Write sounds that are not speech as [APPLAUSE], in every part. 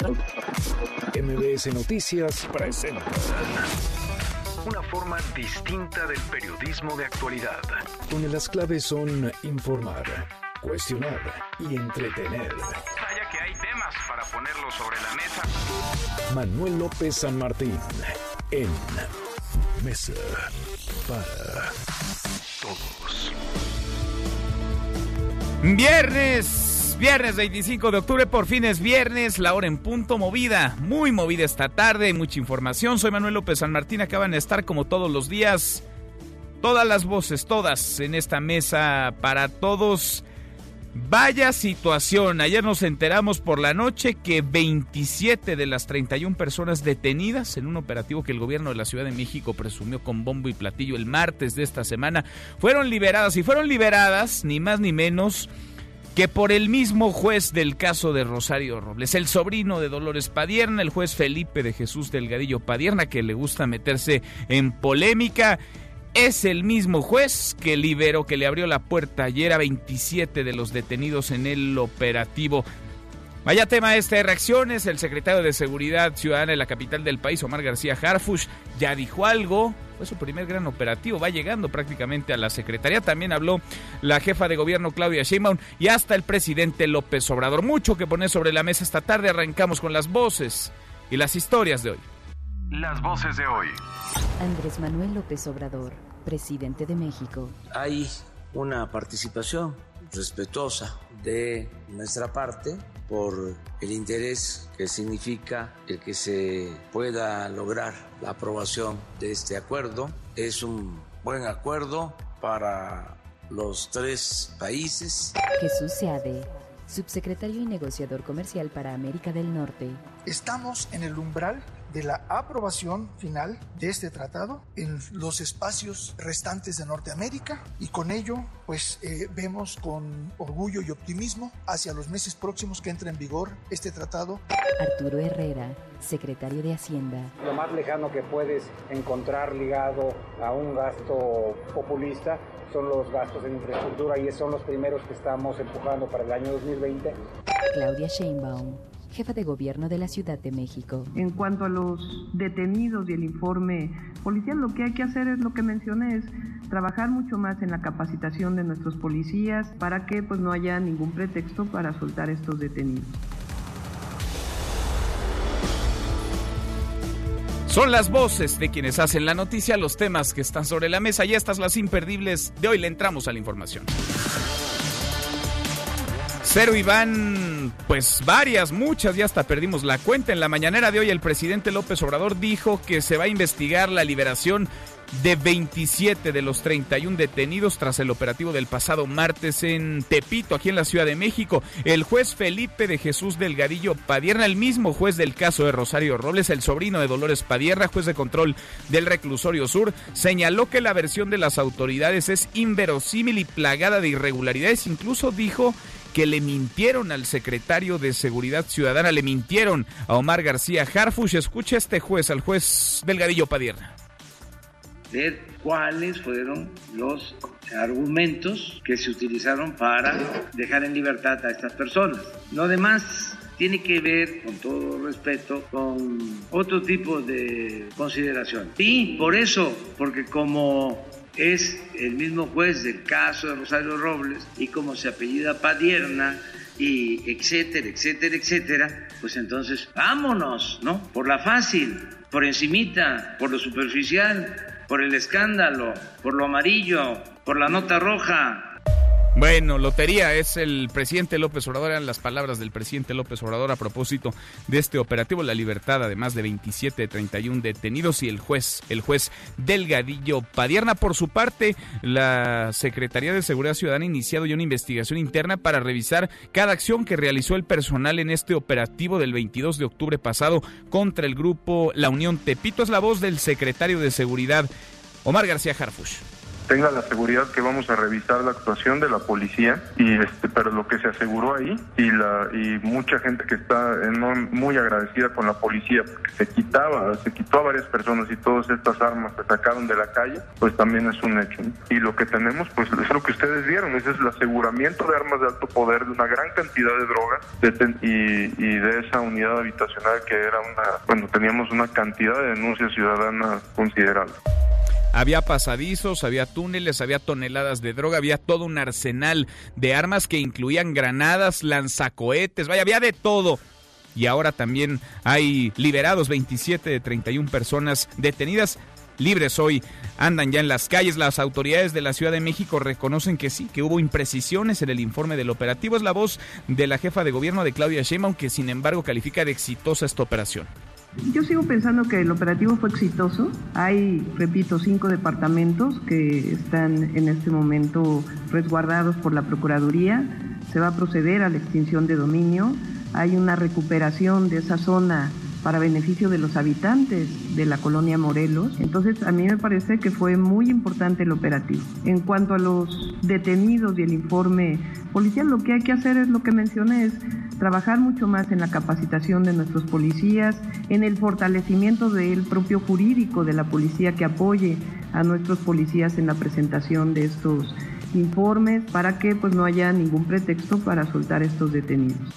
MBS Noticias presenta una forma distinta del periodismo de actualidad, donde las claves son informar, cuestionar y entretener. Vaya que hay temas para ponerlo sobre la mesa. Manuel López San Martín en Mesa para Todos. Viernes, viernes 25 de octubre, por fin es viernes, la hora en punto movida, muy movida esta tarde, mucha información. Soy Manuel López San Martín, acaban de estar como todos los días, todas las voces, todas en esta mesa para todos. Vaya situación, ayer nos enteramos por la noche que 27 de las 31 personas detenidas en un operativo que el gobierno de la Ciudad de México presumió con bombo y platillo el martes de esta semana fueron liberadas y fueron liberadas ni más ni menos que por el mismo juez del caso de Rosario Robles, el sobrino de Dolores Padierna, el juez Felipe de Jesús Delgadillo Padierna, que le gusta meterse en polémica es el mismo juez que liberó, que le abrió la puerta ayer a 27 de los detenidos en el operativo. Vaya tema este de reacciones. El secretario de Seguridad Ciudadana de la capital del país, Omar García Harfush, ya dijo algo. Fue su primer gran operativo. Va llegando prácticamente a la secretaría. También habló la jefa de gobierno, Claudia Sheinbaum, y hasta el presidente López Obrador. Mucho que poner sobre la mesa esta tarde. Arrancamos con las voces y las historias de hoy. Las voces de hoy. Andrés Manuel López Obrador, presidente de México. Hay una participación respetuosa de nuestra parte por el interés que significa el que se pueda lograr la aprobación de este acuerdo. Es un buen acuerdo para los tres países. Jesús Seade, subsecretario y negociador comercial para América del Norte. Estamos en el umbral de la aprobación final de este tratado en los espacios restantes de Norteamérica y con ello pues eh, vemos con orgullo y optimismo hacia los meses próximos que entra en vigor este tratado. Arturo Herrera, secretario de Hacienda. Lo más lejano que puedes encontrar ligado a un gasto populista son los gastos en infraestructura y son los primeros que estamos empujando para el año 2020. Claudia Sheinbaum, jefa de gobierno de la Ciudad de México. En cuanto a los detenidos y el informe policial, lo que hay que hacer es lo que mencioné, es trabajar mucho más en la capacitación de nuestros policías para que pues no haya ningún pretexto para soltar estos detenidos. Son las voces de quienes hacen la noticia, los temas que están sobre la mesa y estas las imperdibles de hoy le entramos a la información. Cero Iván, pues varias, muchas, ya hasta perdimos la cuenta. En la mañanera de hoy el presidente López Obrador dijo que se va a investigar la liberación de 27 de los 31 detenidos tras el operativo del pasado martes en Tepito, aquí en la Ciudad de México. El juez Felipe de Jesús Delgadillo Padierna, el mismo juez del caso de Rosario Robles, el sobrino de Dolores Padierna, juez de control del reclusorio sur, señaló que la versión de las autoridades es inverosímil y plagada de irregularidades. Incluso dijo que le mintieron al secretario de Seguridad Ciudadana, le mintieron a Omar García Harfush. Escucha este juez, al juez Delgadillo Padierna ver cuáles fueron los argumentos que se utilizaron para dejar en libertad a estas personas. Lo demás tiene que ver, con todo respeto, con otro tipo de consideración. Y por eso, porque como es el mismo juez del caso de Rosario Robles y como se apellida Padierna, y etcétera, etcétera, etcétera, pues entonces vámonos, ¿no? Por la fácil, por encimita, por lo superficial, por el escándalo, por lo amarillo, por la nota roja. Bueno, lotería es el presidente López Obrador, eran las palabras del presidente López Obrador a propósito de este operativo, la libertad además de 27 de 31 detenidos y el juez, el juez Delgadillo Padierna. Por su parte, la Secretaría de Seguridad Ciudadana ha iniciado ya una investigación interna para revisar cada acción que realizó el personal en este operativo del 22 de octubre pasado contra el grupo La Unión Tepito. Es la voz del secretario de Seguridad, Omar García Harfush tenga la seguridad que vamos a revisar la actuación de la policía y este, pero lo que se aseguró ahí y la y mucha gente que está muy agradecida con la policía porque se quitaba, se quitó a varias personas y todas estas armas se sacaron de la calle, pues también es un hecho. Y lo que tenemos, pues es lo que ustedes vieron, ese es el aseguramiento de armas de alto poder, de una gran cantidad de drogas y, y de esa unidad habitacional que era una, bueno, teníamos una cantidad de denuncias ciudadanas considerable. Había pasadizos, había túneles, había toneladas de droga, había todo un arsenal de armas que incluían granadas, lanzacohetes, vaya, había de todo. Y ahora también hay liberados 27 de 31 personas detenidas libres hoy andan ya en las calles. Las autoridades de la Ciudad de México reconocen que sí, que hubo imprecisiones en el informe del operativo. Es la voz de la jefa de gobierno de Claudia Sheinbaum que sin embargo califica de exitosa esta operación. Yo sigo pensando que el operativo fue exitoso. Hay, repito, cinco departamentos que están en este momento resguardados por la Procuraduría. Se va a proceder a la extinción de dominio. Hay una recuperación de esa zona para beneficio de los habitantes de la colonia Morelos. Entonces, a mí me parece que fue muy importante el operativo. En cuanto a los detenidos y el informe policial, lo que hay que hacer es lo que mencioné, es trabajar mucho más en la capacitación de nuestros policías, en el fortalecimiento del propio jurídico de la policía que apoye a nuestros policías en la presentación de estos informes para que pues no haya ningún pretexto para soltar estos detenidos.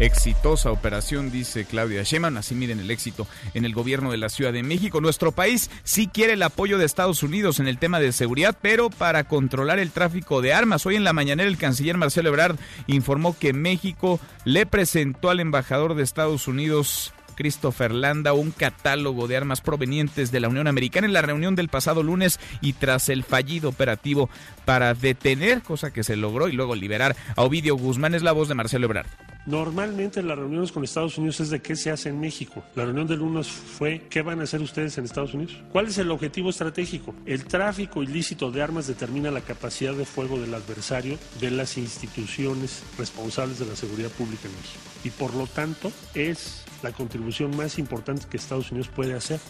Exitosa operación, dice Claudia Sheinbaum. Así miren el éxito en el gobierno de la Ciudad de México. Nuestro país sí quiere el apoyo de Estados Unidos en el tema de seguridad, pero para controlar el tráfico de armas. Hoy en la mañanera el canciller Marcelo Ebrard informó que México le presentó al embajador de Estados Unidos Christopher Landa un catálogo de armas provenientes de la Unión Americana en la reunión del pasado lunes y tras el fallido operativo para detener, cosa que se logró y luego liberar a Ovidio Guzmán, es la voz de Marcelo Ebrard. Normalmente las reuniones con Estados Unidos es de qué se hace en México. La reunión del lunes fue qué van a hacer ustedes en Estados Unidos. ¿Cuál es el objetivo estratégico? El tráfico ilícito de armas determina la capacidad de fuego del adversario de las instituciones responsables de la seguridad pública en México. Y por lo tanto es la contribución más importante que Estados Unidos puede hacer.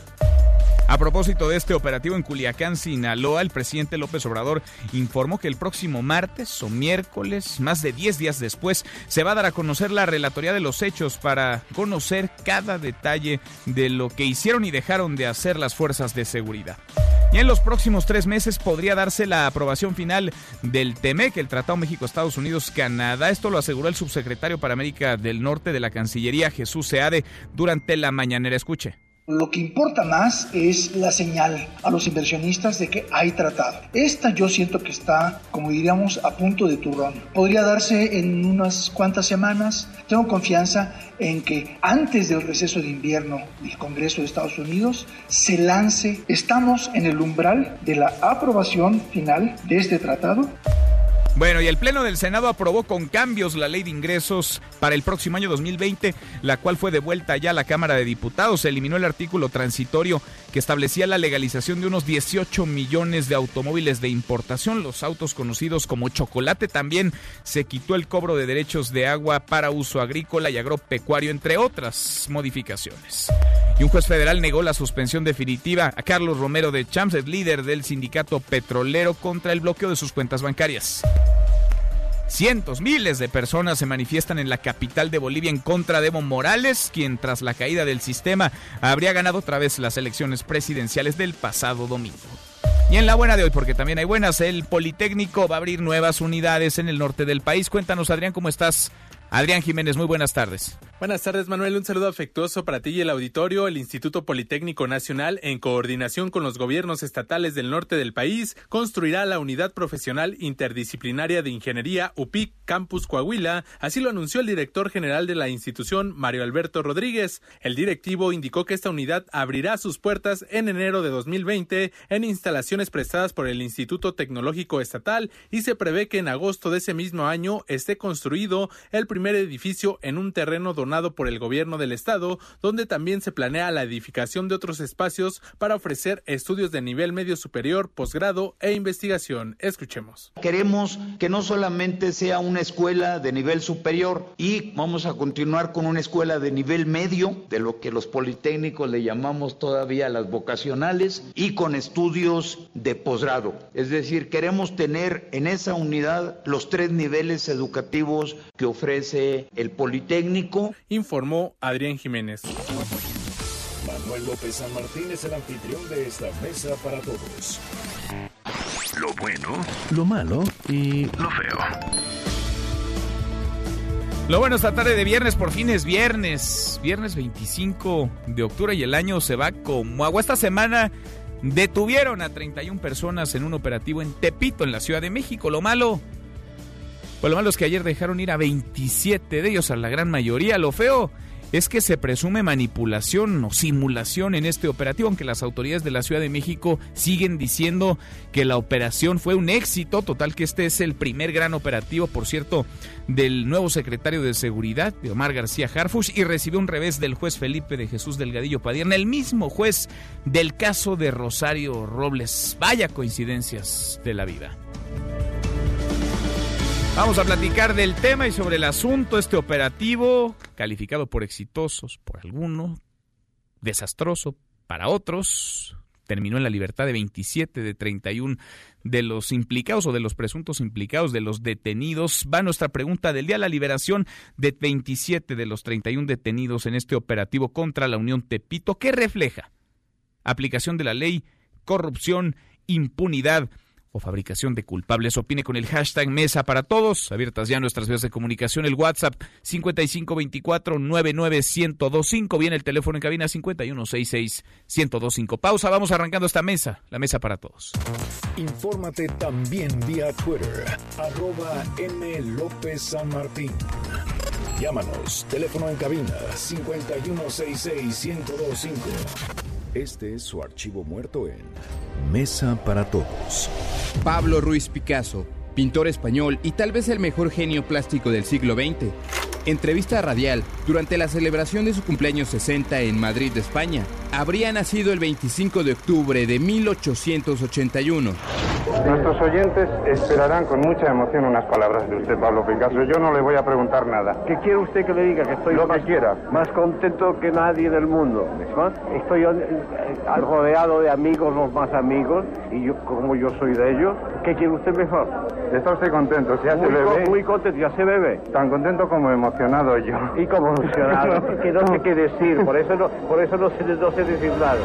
A propósito de este operativo en Culiacán, Sinaloa, el presidente López Obrador informó que el próximo martes o miércoles, más de 10 días después, se va a dar a conocer la relatoría de los hechos para conocer cada detalle de lo que hicieron y dejaron de hacer las fuerzas de seguridad. Y en los próximos tres meses podría darse la aprobación final del TEMEC, el Tratado México-Estados Unidos-Canadá. Esto lo aseguró el subsecretario para América del Norte de la Cancillería, Jesús Seade, durante la mañanera. Escuche. Lo que importa más es la señal a los inversionistas de que hay tratado. Esta yo siento que está, como diríamos, a punto de turrón. Podría darse en unas cuantas semanas. Tengo confianza en que antes del receso de invierno del Congreso de Estados Unidos se lance. Estamos en el umbral de la aprobación final de este tratado. Bueno, y el Pleno del Senado aprobó con cambios la ley de ingresos para el próximo año 2020, la cual fue devuelta ya a la Cámara de Diputados. Se eliminó el artículo transitorio que establecía la legalización de unos 18 millones de automóviles de importación, los autos conocidos como chocolate. También se quitó el cobro de derechos de agua para uso agrícola y agropecuario, entre otras modificaciones. Y un juez federal negó la suspensión definitiva a Carlos Romero de Champs, el líder del sindicato petrolero, contra el bloqueo de sus cuentas bancarias. Cientos, miles de personas se manifiestan en la capital de Bolivia en contra de Evo Morales, quien tras la caída del sistema habría ganado otra vez las elecciones presidenciales del pasado domingo. Y en la buena de hoy, porque también hay buenas, el Politécnico va a abrir nuevas unidades en el norte del país. Cuéntanos, Adrián, ¿cómo estás? Adrián Jiménez, muy buenas tardes. Buenas tardes, Manuel. Un saludo afectuoso para ti y el auditorio. El Instituto Politécnico Nacional, en coordinación con los gobiernos estatales del norte del país, construirá la Unidad Profesional Interdisciplinaria de Ingeniería UPIC Campus Coahuila. Así lo anunció el director general de la institución, Mario Alberto Rodríguez. El directivo indicó que esta unidad abrirá sus puertas en enero de 2020 en instalaciones prestadas por el Instituto Tecnológico Estatal y se prevé que en agosto de ese mismo año esté construido el primer edificio en un terreno donado por el gobierno del estado, donde también se planea la edificación de otros espacios para ofrecer estudios de nivel medio superior, posgrado e investigación. Escuchemos. Queremos que no solamente sea una escuela de nivel superior y vamos a continuar con una escuela de nivel medio, de lo que los politécnicos le llamamos todavía las vocacionales, y con estudios de posgrado. Es decir, queremos tener en esa unidad los tres niveles educativos que ofrece el Politécnico. Informó Adrián Jiménez. Manuel López San Martín es el anfitrión de esta mesa para todos. Lo bueno, Lo malo y lo feo. Lo bueno esta tarde de viernes, por fin es viernes, viernes 25 de octubre y el año se va como agua. Esta semana detuvieron a 31 personas en un operativo en Tepito, en la Ciudad de México. Lo malo, pues lo malo que ayer dejaron ir a 27 de ellos, a la gran mayoría. Lo feo es que se presume manipulación o simulación en este operativo, aunque las autoridades de la Ciudad de México siguen diciendo que la operación fue un éxito, total que este es el primer gran operativo, por cierto, del nuevo secretario de Seguridad, de Omar García Harfush, y recibió un revés del juez Felipe de Jesús Delgadillo Padierna, el mismo juez del caso de Rosario Robles. Vaya coincidencias de la vida. Vamos a platicar del tema y sobre el asunto, este operativo, calificado por exitosos por algunos, desastroso para otros, terminó en la libertad de 27 de 31 de los implicados o de los presuntos implicados, de los detenidos. Va nuestra pregunta del día, la liberación de 27 de los 31 detenidos en este operativo contra la Unión Tepito. ¿Qué refleja? Aplicación de la ley, corrupción, impunidad o fabricación de culpables. Opine con el hashtag Mesa para Todos. Abiertas ya nuestras vías de comunicación. El WhatsApp 5524-99125. Viene el teléfono en cabina 5166-1025. Pausa. Vamos arrancando esta mesa. La Mesa para Todos. infórmate también vía Twitter, arroba M. López San Martín. Llámanos, teléfono en cabina 5166-1025. Este es su archivo muerto en Mesa para Todos. Pablo Ruiz Picasso, pintor español y tal vez el mejor genio plástico del siglo XX. Entrevista radial durante la celebración de su cumpleaños 60 en Madrid, España. Habría nacido el 25 de octubre de 1881. Nuestros oyentes esperarán con mucha emoción unas palabras de usted, Pablo Picasso. Yo no le voy a preguntar nada. ¿Qué quiere usted que le diga? Que estoy Lo más, que quiera. más contento que nadie del mundo. ¿no? Estoy eh, eh, rodeado de amigos, los más amigos, y yo, como yo soy de ellos, ¿qué quiere usted mejor? ¿Está usted contento? ¿Se hace Muy, co- bebé? muy contento, ya se bebe. Tan contento como emocionado yo. Y como emocionado, [LAUGHS] que no sé qué decir, por eso no, por eso no sé, no sé decir nada.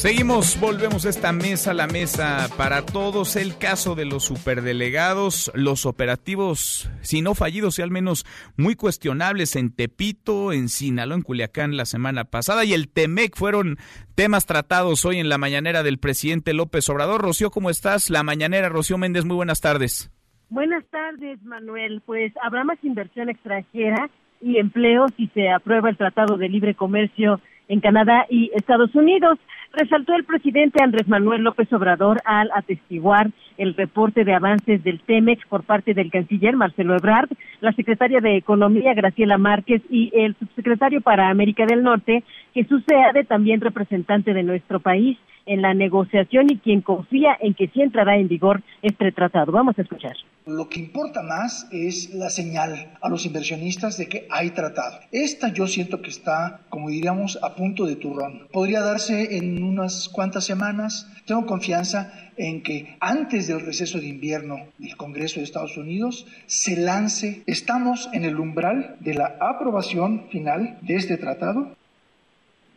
Seguimos, volvemos a esta mesa, la mesa para todos. El caso de los superdelegados, los operativos, si no fallidos, y al menos muy cuestionables en Tepito, en Sinaloa, en Culiacán la semana pasada, y el Temec fueron temas tratados hoy en la mañanera del presidente López Obrador. Rocío, ¿cómo estás? La mañanera, Rocío Méndez, muy buenas tardes. Buenas tardes, Manuel. Pues habrá más inversión extranjera y empleo si se aprueba el Tratado de Libre Comercio en Canadá y Estados Unidos. Resaltó el presidente Andrés Manuel López Obrador al atestiguar el reporte de avances del TEMEX por parte del canciller Marcelo Ebrard, la secretaria de Economía Graciela Márquez y el subsecretario para América del Norte, Jesús Seade, también representante de nuestro país en la negociación y quien confía en que sí entrará en vigor este tratado. Vamos a escuchar. Lo que importa más es la señal a los inversionistas de que hay tratado. Esta yo siento que está, como diríamos, a punto de turrón. Podría darse en unas cuantas semanas. Tengo confianza en que antes del receso de invierno del Congreso de Estados Unidos se lance. Estamos en el umbral de la aprobación final de este tratado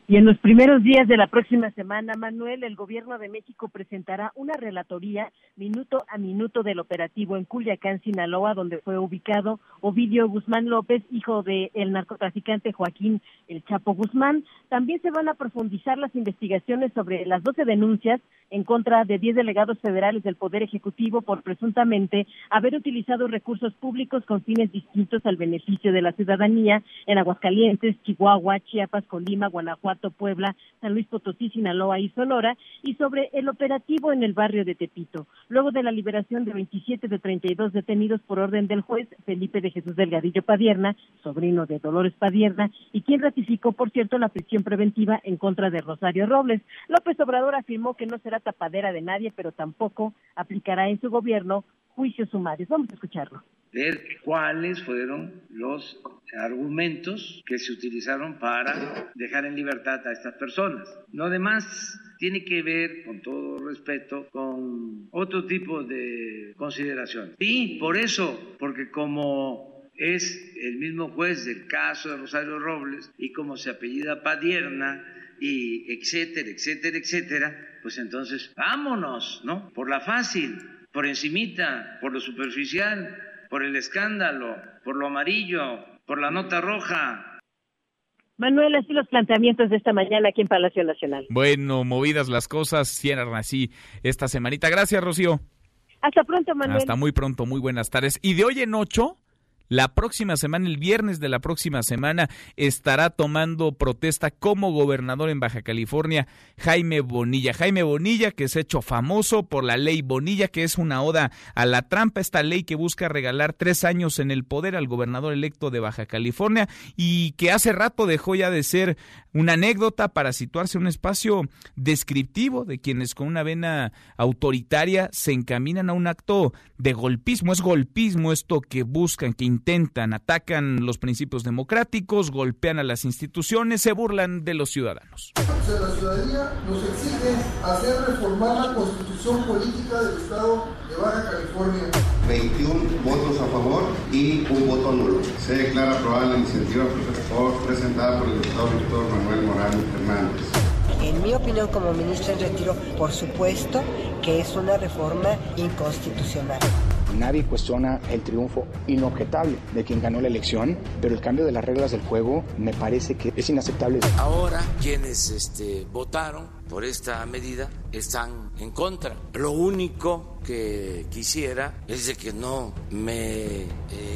Y en los primeros días de la próxima semana, Manuel, el gobierno de México presentará una relatoría minuto a minuto del operativo en Culiacán, Sinaloa, donde fue ubicado Ovidio Guzmán López, hijo del narcotraficante Joaquín El Chapo Guzmán. También se van a profundizar las investigaciones sobre las 12 denuncias en contra de 10 delegados federales del Poder Ejecutivo por presuntamente haber utilizado recursos públicos con fines distintos al beneficio de la ciudadanía en Aguascalientes, Chihuahua, Chiapas, Colima, Guanajuato Puebla, San Luis Potosí, Sinaloa y Sonora, y sobre el operativo en el barrio de Tepito, luego de la liberación de 27 de 32 detenidos por orden del juez Felipe de Jesús Delgadillo Padierna, sobrino de Dolores Padierna, y quien ratificó, por cierto, la prisión preventiva en contra de Rosario Robles. López Obrador afirmó que no será tapadera de nadie, pero tampoco aplicará en su gobierno juicios sumarios. Vamos a escucharlo. Ver cuáles fueron los argumentos que se utilizaron para dejar en libertad a estas personas. No demás tiene que ver, con todo respeto, con otro tipo de consideración. Y por eso, porque como es el mismo juez del caso de Rosario Robles y como se apellida Padierna y etcétera, etcétera, etcétera, pues entonces vámonos, ¿no? Por la fácil, por encimita, por lo superficial, por el escándalo, por lo amarillo, por la nota roja. Manuel, así los planteamientos de esta mañana aquí en Palacio Nacional. Bueno, movidas las cosas, cierran así esta semanita. Gracias, Rocío. Hasta pronto, Manuel. Hasta muy pronto, muy buenas tardes. Y de hoy en ocho, la próxima semana, el viernes de la próxima semana, estará tomando protesta como gobernador en Baja California Jaime Bonilla. Jaime Bonilla, que ha hecho famoso por la ley Bonilla, que es una oda a la trampa, esta ley que busca regalar tres años en el poder al gobernador electo de Baja California y que hace rato dejó ya de ser una anécdota para situarse en un espacio descriptivo de quienes con una vena autoritaria se encaminan a un acto de golpismo. Es golpismo esto que buscan, que intentan, atacan los principios democráticos, golpean a las instituciones, se burlan de los ciudadanos. la ciudadanía nos exige hacer reformar la constitución política del Estado de Baja California. 21 votos a favor y un voto nulo. Se declara aprobada la iniciativa presentada por el diputado Víctor Manuel Morales Hernández. En mi opinión como ministro en retiro, por supuesto que es una reforma inconstitucional. Nadie cuestiona el triunfo inobjetable de quien ganó la elección, pero el cambio de las reglas del juego me parece que es inaceptable. Ahora quienes este, votaron por esta medida están en contra. Lo único que quisiera es de que no me eh,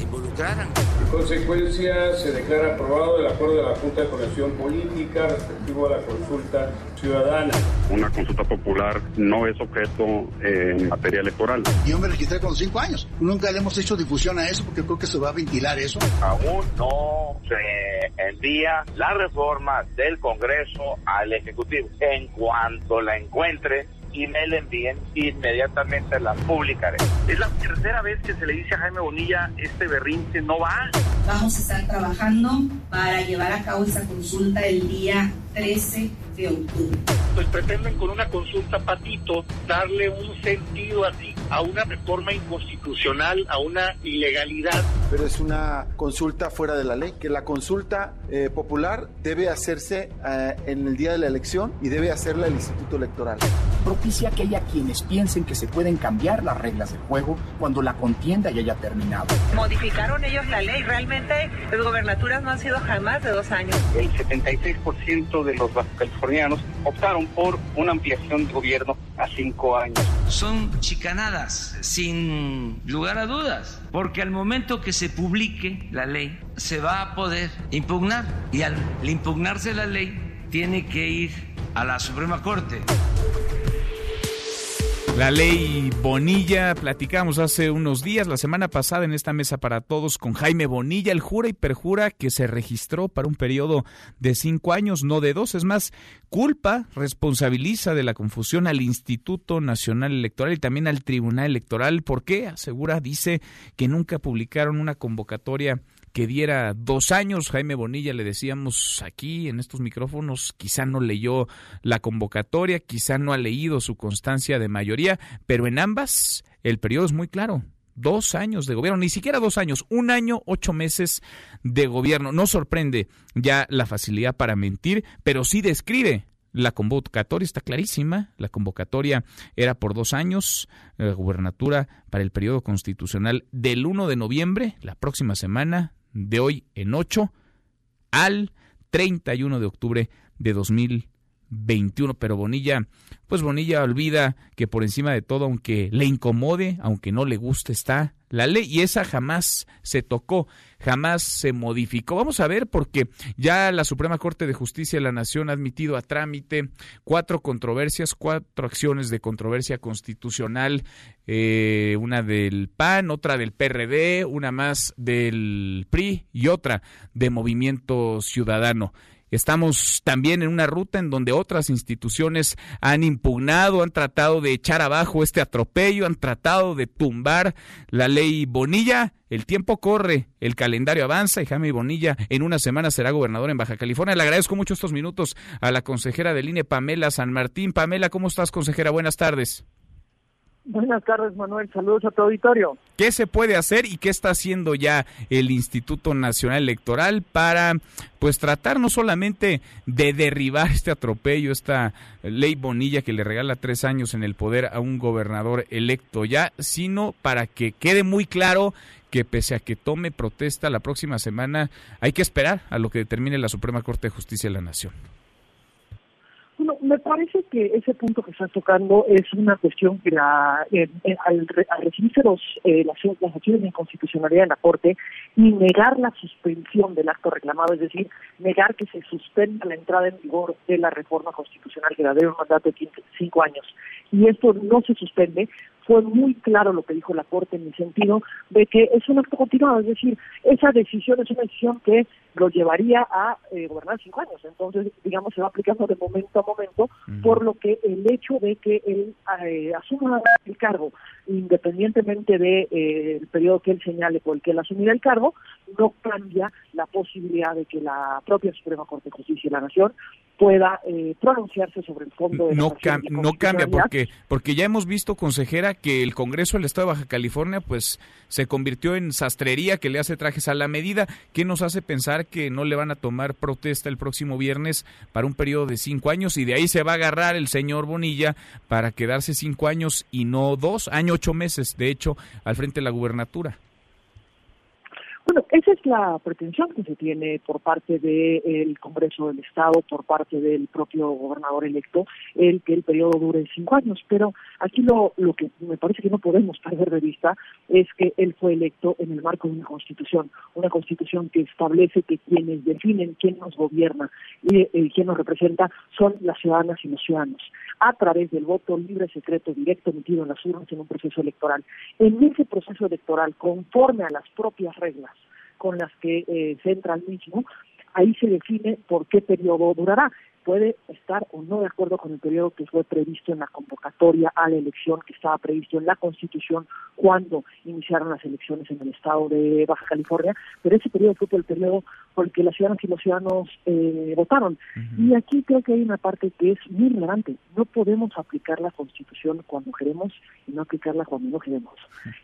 involucraran. En consecuencia, se declara aprobado el acuerdo de la Junta de Conexión Política respectivo a la consulta ciudadana. Una consulta popular no es objeto en materia electoral. Yo me registré con cinco años. Nunca le hemos hecho difusión a eso porque creo que se va a ventilar eso. Aún no se envía la reforma del Congreso al Ejecutivo. En cuanto la encuentre, y me la envíen, inmediatamente la publicaré. Es la tercera vez que se le dice a Jaime Bonilla, este berrinche no va. Vamos a estar trabajando para llevar a cabo esa consulta el día 13 de octubre. Pues pretenden con una consulta patito darle un sentido así a una reforma inconstitucional, a una ilegalidad. Pero es una consulta fuera de la ley, que la consulta eh, popular debe hacerse eh, en el día de la elección y debe hacerla el Instituto Electoral. Propicia que haya quienes piensen que se pueden cambiar las reglas del juego cuando la contienda ya haya terminado. Modificaron ellos la ley, realmente las gobernaturas no han sido jamás de dos años. El 76% de los californianos optaron por una ampliación de gobierno a cinco años. Son chicanadas, sin lugar a dudas, porque al momento que se publique la ley, se va a poder impugnar. Y al impugnarse la ley, tiene que ir a la Suprema Corte. La ley Bonilla, platicamos hace unos días, la semana pasada en esta mesa para todos con Jaime Bonilla, el jura y perjura que se registró para un periodo de cinco años, no de dos. Es más, culpa, responsabiliza de la confusión al Instituto Nacional Electoral y también al Tribunal Electoral. ¿Por qué? Asegura, dice que nunca publicaron una convocatoria que diera dos años. Jaime Bonilla le decíamos aquí en estos micrófonos, quizá no leyó la convocatoria, quizá no ha leído su constancia de mayoría, pero en ambas el periodo es muy claro. Dos años de gobierno, ni siquiera dos años, un año, ocho meses de gobierno. No sorprende ya la facilidad para mentir, pero sí describe la convocatoria está clarísima. La convocatoria era por dos años, la gubernatura para el periodo constitucional del 1 de noviembre, la próxima semana, de hoy en 8 al 31 de octubre de 2021. Pero Bonilla, pues Bonilla olvida que por encima de todo, aunque le incomode, aunque no le guste, está la ley y esa jamás se tocó, jamás se modificó. Vamos a ver porque ya la Suprema Corte de Justicia de la Nación ha admitido a trámite cuatro controversias, cuatro acciones de controversia constitucional, eh, una del PAN, otra del PRD, una más del PRI y otra de Movimiento Ciudadano. Estamos también en una ruta en donde otras instituciones han impugnado, han tratado de echar abajo este atropello, han tratado de tumbar la ley Bonilla. El tiempo corre, el calendario avanza y Jaime Bonilla en una semana será gobernador en Baja California. Le agradezco mucho estos minutos a la consejera del INE, Pamela San Martín. Pamela, ¿cómo estás, consejera? Buenas tardes. Buenas tardes, Manuel. Saludos a tu auditorio. ¿Qué se puede hacer y qué está haciendo ya el Instituto Nacional Electoral para, pues, tratar no solamente de derribar este atropello, esta ley Bonilla que le regala tres años en el poder a un gobernador electo ya, sino para que quede muy claro que pese a que tome protesta la próxima semana, hay que esperar a lo que determine la Suprema Corte de Justicia de la Nación? Bueno, me parece que ese punto que estás tocando es una cuestión que la, eh, eh, al, recibirse los, eh, las, las, acciones de inconstitucionalidad en la Corte y negar la suspensión del acto reclamado, es decir, negar que se suspenda la entrada en vigor de la reforma constitucional que da un mandato de cinco años, y esto no se suspende, fue muy claro lo que dijo la Corte en el sentido de que es un acto continuado, es decir, esa decisión es una decisión que lo llevaría a eh, gobernar cinco años. Entonces, digamos, se va aplicando de momento a momento, por lo que el hecho de que él eh, asuma el cargo, independientemente del de, eh, periodo que él señale por el que él asumirá el cargo, no cambia la posibilidad de que la propia Suprema Corte de Justicia de la Nación pueda pronunciarse sobre el fondo de no, no cambia porque porque ya hemos visto consejera que el Congreso del Estado de Baja California pues se convirtió en sastrería que le hace trajes a la medida ¿Qué nos hace pensar que no le van a tomar protesta el próximo viernes para un periodo de cinco años y de ahí se va a agarrar el señor Bonilla para quedarse cinco años y no dos, año ocho meses, de hecho, al frente de la gubernatura. Bueno, esa es la pretensión que se tiene por parte del Congreso del Estado, por parte del propio gobernador electo, el que el periodo dure cinco años. Pero aquí lo, lo que me parece que no podemos [LAUGHS] perder de vista es que él fue electo en el marco de una constitución, una constitución que establece que quienes definen quién nos gobierna y eh, quién nos representa son las ciudadanas y los ciudadanos, a través del voto libre, secreto, directo emitido en las urnas en un proceso electoral. En ese proceso electoral, conforme a las propias reglas, con las que eh, se entra al mismo, ahí se define por qué periodo durará. Puede estar o no de acuerdo con el periodo que fue previsto en la convocatoria a la elección que estaba previsto en la Constitución cuando iniciaron las elecciones en el estado de Baja California, pero ese periodo fue por el periodo por el que las ciudadanas y los ciudadanos eh, votaron. Y aquí creo que hay una parte que es muy relevante. No podemos aplicar la Constitución cuando queremos y no aplicarla cuando no queremos.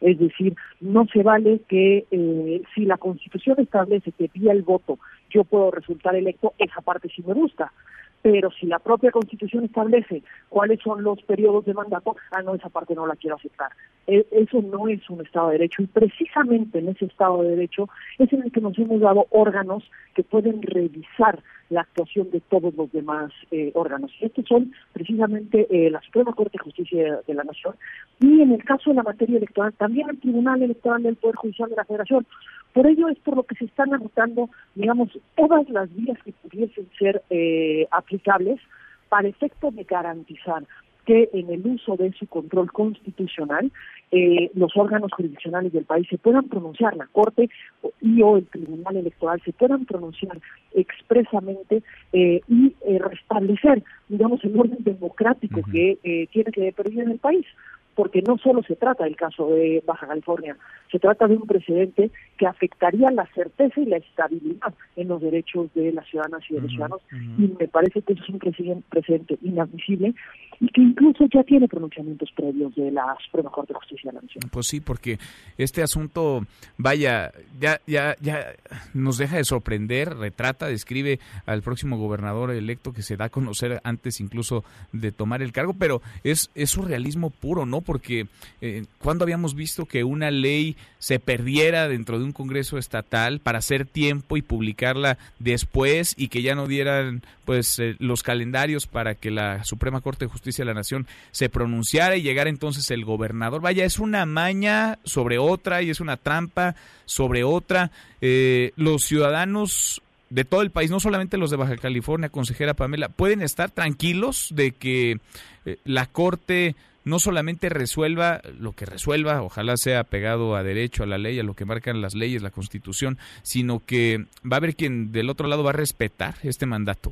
Es decir, no se vale que eh, si la Constitución establece que vía el voto yo puedo resultar electo, esa parte sí me gusta pero si la propia Constitución establece cuáles son los periodos de mandato, ah, no, esa parte no la quiero aceptar. E, eso no es un Estado de Derecho y precisamente en ese Estado de Derecho es en el que nos hemos dado órganos que pueden revisar la actuación de todos los demás eh, órganos. Estos son precisamente eh, la Suprema Corte de Justicia de, la Nación y en el caso de la materia electoral también el Tribunal Electoral del Poder Judicial de la Federación. Por ello es por lo que se están agotando, digamos, todas las vías que pudiesen ser eh, aplicables para efecto de garantizar que en el uso de su control constitucional eh, los órganos jurisdiccionales del país se puedan pronunciar, la Corte y o el Tribunal Electoral se puedan pronunciar expresamente eh, y restablecer, digamos, el orden democrático que tiene que perder en el país porque no solo se trata del caso de Baja California, se trata de un precedente que afectaría la certeza y la estabilidad en los derechos de las ciudadanas y de los ciudadanos, y me parece que es un precedente inadmisible y que incluso ya tiene pronunciamientos previos de la Suprema Corte de Justicia de la Nación. Pues sí, porque este asunto, vaya, ya, ya, ya nos deja de sorprender, retrata, describe al próximo gobernador electo que se da a conocer antes incluso de tomar el cargo, pero es, es surrealismo puro, ¿no? Porque eh, cuando habíamos visto que una ley se perdiera dentro de un Congreso estatal para hacer tiempo y publicarla después y que ya no dieran pues eh, los calendarios para que la Suprema Corte de Justicia de la Nación se pronunciara y llegara entonces el gobernador. Vaya, es una maña sobre otra y es una trampa sobre otra. Eh, los ciudadanos de todo el país, no solamente los de Baja California, consejera Pamela, pueden estar tranquilos de que eh, la Corte no solamente resuelva lo que resuelva, ojalá sea pegado a derecho, a la ley, a lo que marcan las leyes, la Constitución, sino que va a haber quien del otro lado va a respetar este mandato.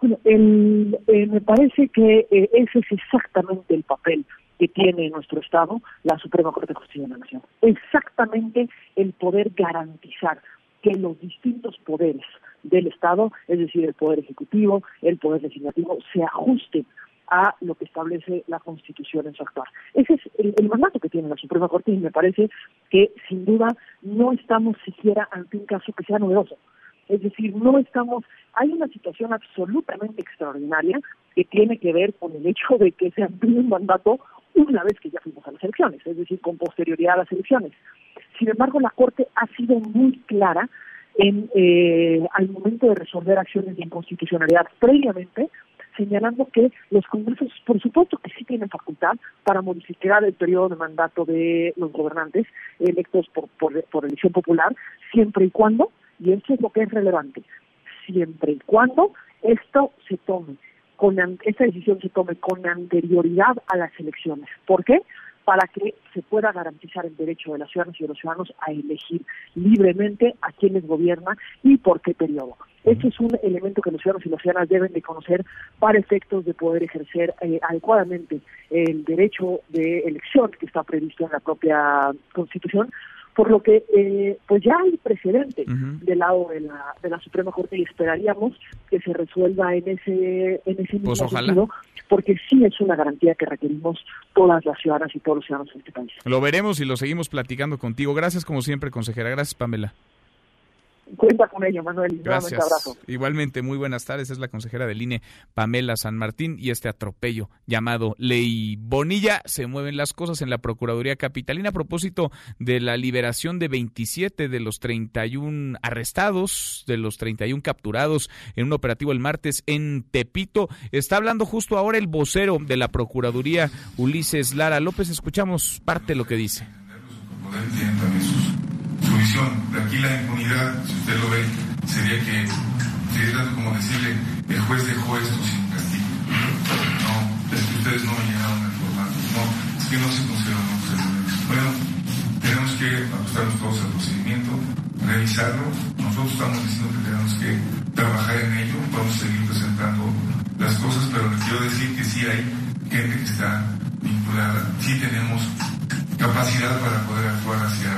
Bueno, el, eh, me parece que eh, ese es exactamente el papel que tiene nuestro Estado, la Suprema Corte de Justicia de la Nación. Exactamente el poder garantizar que los distintos poderes del Estado, es decir, el Poder Ejecutivo, el Poder Legislativo, se ajusten a lo que establece la Constitución en su actuar. Ese es el, mandato que tiene la Suprema Corte y me parece que, sin duda, no estamos siquiera ante un caso que sea novedoso. Es decir, no estamos, hay una situación absolutamente extraordinaria que tiene que ver con el hecho de que se amplíe un mandato una vez que ya fuimos a las elecciones, es decir, con posterioridad a las elecciones. Sin embargo, la Corte ha sido muy clara en eh, al momento de resolver acciones de inconstitucionalidad previamente, señalando que los congresos, por supuesto que sí tienen facultad para modificar el periodo de mandato de los gobernantes electos por, por, por elección popular, siempre y cuando, y eso es lo que es relevante, siempre y cuando esto se tome con esta decisión se tome con anterioridad a las elecciones. ¿Por qué? Para que se pueda garantizar el derecho de las ciudadanas y de los ciudadanos a elegir libremente a quienes gobierna y por qué periodo. Ese es un elemento que los ciudadanos y las ciudadanas deben de conocer para efectos de poder ejercer eh, adecuadamente el derecho de elección que está previsto en la propia Constitución, por lo que eh, pues ya hay precedente uh -huh. del lado de la, de la Suprema Corte y esperaríamos que se resuelva en ese en ese mismo pues sentido porque sí es una garantía que requerimos todas las ciudadanas y todos los ciudadanos de este país. Lo veremos y lo seguimos platicando contigo. Gracias como siempre, consejera. Gracias, Pamela. Cuenta con ello, Manuel. Gracias. Abrazo. Igualmente, muy buenas tardes. Es la consejera del INE, Pamela San Martín, y este atropello llamado Ley Bonilla. Se mueven las cosas en la Procuraduría Capitalina a propósito de la liberación de 27 de los 31 arrestados, de los 31 capturados en un operativo el martes en Tepito. Está hablando justo ahora el vocero de la Procuraduría, Ulises Lara López. Escuchamos parte de lo que dice. Aquí la impunidad, si usted lo ve, sería que sería como decirle, el juez dejó esto sin castigo. No, es que ustedes no me llenaron el formato. No, es que no se consideran procedimientos. Bueno, tenemos que ajustarnos todos al procedimiento, revisarlo. Nosotros estamos diciendo que tenemos que trabajar en ello, vamos a seguir presentando las cosas, pero les quiero decir que sí hay gente que está vinculada, sí tenemos capacidad para poder actuar hacia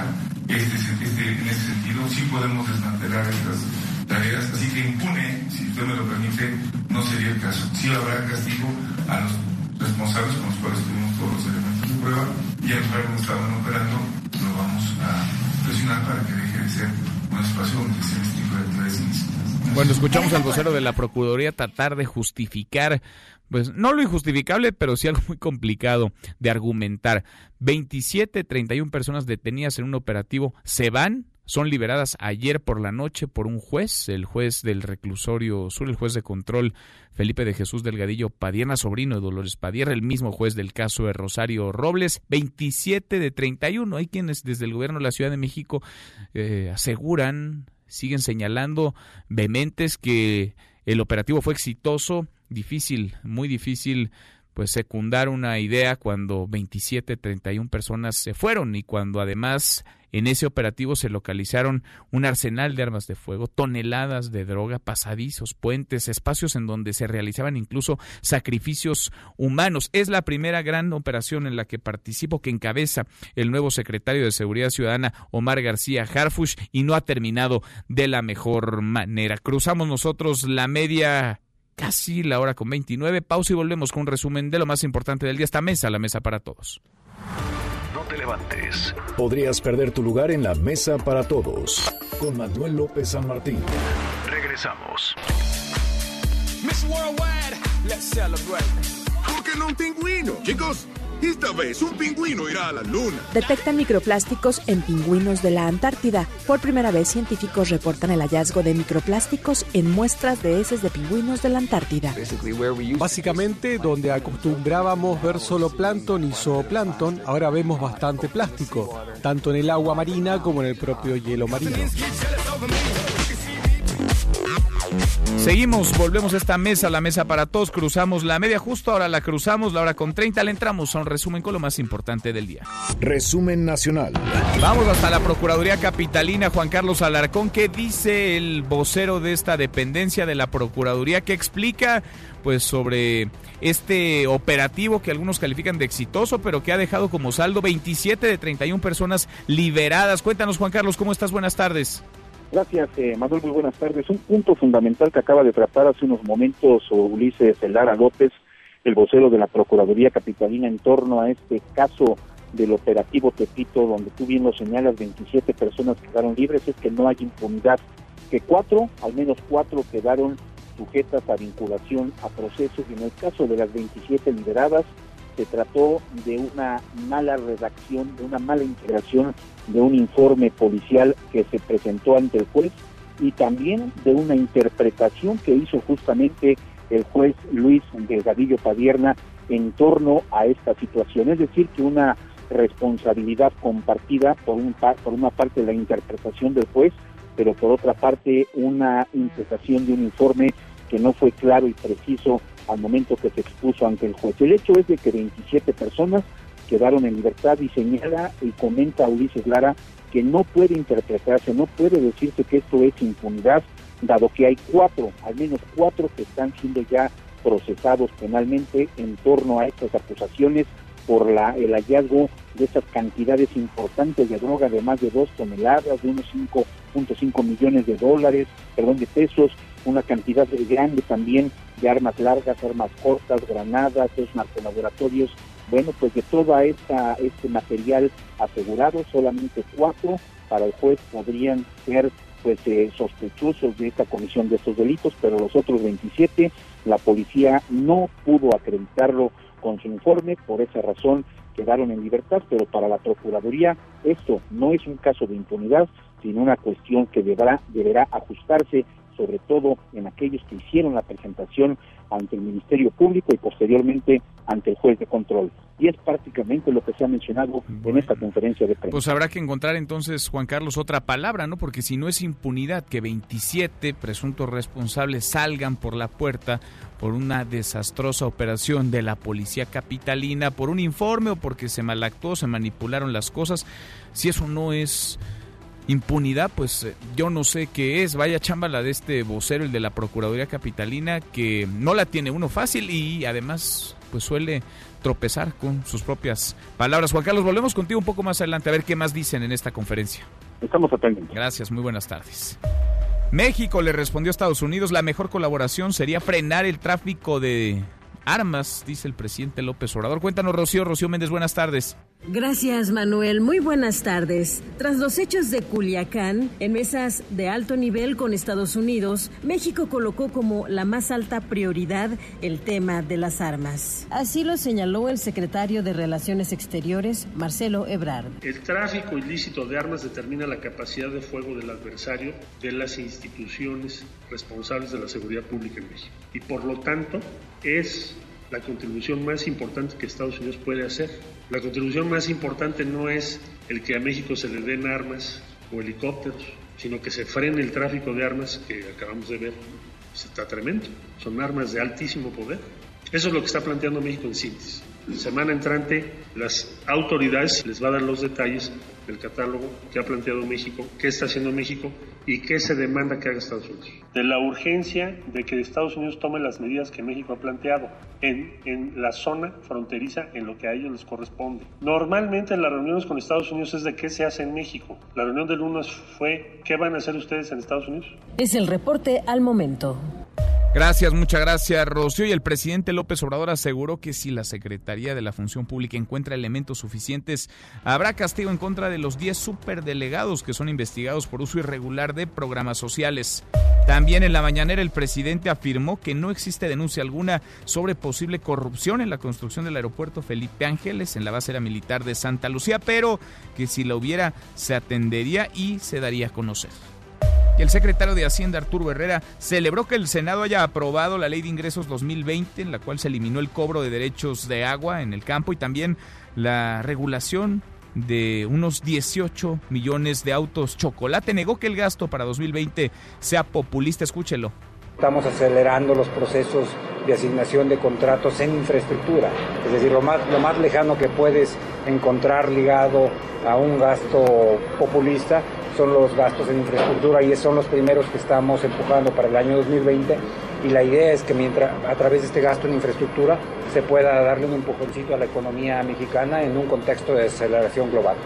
este, este, en ese sentido sí podemos desmantelar estas tareas, así que impune, si usted me lo permite, no sería el caso. Sí habrá castigo a los responsables con los cuales tuvimos todos los elementos de prueba y al lugar donde estaban operando lo vamos a presionar para que deje de ser un espacio donde se este tipo de. Bueno, escuchamos al vocero de la Procuraduría tratar de justificar pues no lo injustificable, pero sí algo muy complicado de argumentar. 27, 31 personas detenidas en un operativo se van, son liberadas ayer por la noche por un juez, el juez del reclusorio sur, el juez de control Felipe de Jesús Delgadillo Padierna, sobrino de Dolores Padierna, el mismo juez del caso de Rosario Robles, 27 de 31. Hay quienes desde el gobierno de la Ciudad de México eh, aseguran, siguen señalando vehementes que el operativo fue exitoso, difícil, muy difícil pues secundar una idea cuando 27, 31 personas se fueron y cuando además en ese operativo se localizaron un arsenal de armas de fuego, toneladas de droga, pasadizos, puentes, espacios en donde se realizaban incluso sacrificios humanos. Es la primera gran operación en la que participo que encabeza el nuevo secretario de Seguridad Ciudadana, Omar García Harfush, y no ha terminado de la mejor manera. Cruzamos nosotros la media casi la hora con 29. Pausa y volvemos con un resumen de lo más importante del día. Esta mesa, la mesa para todos. No te levantes. Podrías perder tu lugar en la mesa para todos. Con Manuel López San Martín. Regresamos. Miss Worldwide, let's celebrate. Who que no un pingüino? Chicos, esta vez un pingüino irá a la luna. Detectan microplásticos en pingüinos de la Antártida. Por primera vez, científicos reportan el hallazgo de microplásticos en muestras de heces de pingüinos de la Antártida. Básicamente, donde acostumbrábamos ver solo plancton y zooplancton, ahora vemos bastante plástico, tanto en el agua marina como en el propio hielo marino. Seguimos, volvemos a esta mesa, la mesa para todos, cruzamos la media justo, ahora la cruzamos, la hora con 30 le entramos a un resumen con lo más importante del día. Resumen nacional. Vamos hasta la Procuraduría Capitalina, Juan Carlos Alarcón, ¿qué dice el vocero de esta dependencia de la Procuraduría? ¿Qué explica pues sobre este operativo que algunos califican de exitoso, pero que ha dejado como saldo 27 de 31 personas liberadas? Cuéntanos, Juan Carlos, ¿cómo estás? Buenas tardes. Gracias, eh, Manuel. Muy buenas tardes. Un punto fundamental que acaba de tratar hace unos momentos Ulises Lara López, el vocero de la Procuraduría Capitalina, en torno a este caso del operativo Tepito, donde tú bien lo señalas, 27 personas quedaron libres, es que no hay impunidad. Que cuatro, al menos cuatro, quedaron sujetas a vinculación a procesos y en el caso de las 27 liberadas, se trató de una mala redacción, de una mala integración de un informe policial que se presentó ante el juez y también de una interpretación que hizo justamente el juez Luis Delgadillo Padierna en torno a esta situación. Es decir, que una responsabilidad compartida por, un, por una parte la interpretación del juez, pero por otra parte una interpretación de un informe que no fue claro y preciso al momento que se expuso ante el juez. El hecho es de que 27 personas quedaron en libertad y señala y comenta a Ulises Lara que no puede interpretarse, no puede decirse que esto es impunidad, dado que hay cuatro, al menos cuatro que están siendo ya procesados penalmente en torno a estas acusaciones por la, el hallazgo de esas cantidades importantes de droga de más de dos toneladas, de unos 5.5 millones de dólares, perdón, de pesos, una cantidad grande también de armas largas, armas cortas, granadas, esos narcolaboratorios. Bueno, pues de esta este material asegurado, solamente cuatro para el juez podrían ser pues eh, sospechosos de esta comisión de estos delitos, pero los otros 27 la policía no pudo acreditarlo con su informe, por esa razón quedaron en libertad, pero para la Procuraduría esto no es un caso de impunidad, sino una cuestión que deberá, deberá ajustarse sobre todo en aquellos que hicieron la presentación ante el Ministerio Público y posteriormente ante el juez de control. Y es prácticamente lo que se ha mencionado en esta conferencia de prensa. Pues habrá que encontrar entonces, Juan Carlos, otra palabra, ¿no? Porque si no es impunidad que 27 presuntos responsables salgan por la puerta por una desastrosa operación de la policía capitalina, por un informe o porque se malactó, se manipularon las cosas, si eso no es impunidad, pues eh, yo no sé qué es. Vaya chamba la de este vocero, el de la Procuraduría Capitalina, que no la tiene uno fácil y además pues suele tropezar con sus propias palabras. Juan Carlos, volvemos contigo un poco más adelante a ver qué más dicen en esta conferencia. Estamos atentos. Gracias, muy buenas tardes. México le respondió a Estados Unidos, la mejor colaboración sería frenar el tráfico de armas, dice el presidente López Obrador. Cuéntanos, Rocío. Rocío Méndez, buenas tardes. Gracias, Manuel. Muy buenas tardes. Tras los hechos de Culiacán, en mesas de alto nivel con Estados Unidos, México colocó como la más alta prioridad el tema de las armas. Así lo señaló el secretario de Relaciones Exteriores, Marcelo Ebrard. El tráfico ilícito de armas determina la capacidad de fuego del adversario de las instituciones responsables de la seguridad pública en México. Y por lo tanto, es la contribución más importante que Estados Unidos puede hacer. La contribución más importante no es el que a México se le den armas o helicópteros, sino que se frene el tráfico de armas que acabamos de ver. Está tremendo. Son armas de altísimo poder. Eso es lo que está planteando México en síntesis. Semana entrante, las autoridades les va a dar los detalles del catálogo que ha planteado México, qué está haciendo México y qué se demanda que haga Estados Unidos. De la urgencia de que Estados Unidos tome las medidas que México ha planteado en, en la zona fronteriza en lo que a ellos les corresponde. Normalmente las reuniones con Estados Unidos es de qué se hace en México. La reunión del lunes fue qué van a hacer ustedes en Estados Unidos. Es el reporte al momento. Gracias, muchas gracias, Rocío. Y el presidente López Obrador aseguró que si la Secretaría de la Función Pública encuentra elementos suficientes, habrá castigo en contra de los 10 superdelegados que son investigados por uso irregular de programas sociales. También en la mañanera el presidente afirmó que no existe denuncia alguna sobre posible corrupción en la construcción del aeropuerto Felipe Ángeles en la base militar de Santa Lucía, pero que si la hubiera se atendería y se daría a conocer. Y el secretario de Hacienda, Arturo Herrera, celebró que el Senado haya aprobado la Ley de Ingresos 2020, en la cual se eliminó el cobro de derechos de agua en el campo y también la regulación de unos 18 millones de autos chocolate. Negó que el gasto para 2020 sea populista. Escúchelo. Estamos acelerando los procesos de asignación de contratos en infraestructura. Es decir, lo más, lo más lejano que puedes encontrar ligado a un gasto populista son los gastos en infraestructura y son los primeros que estamos empujando para el año 2020 y la idea es que mientras a través de este gasto en infraestructura se pueda darle un empujoncito a la economía mexicana en un contexto de aceleración global.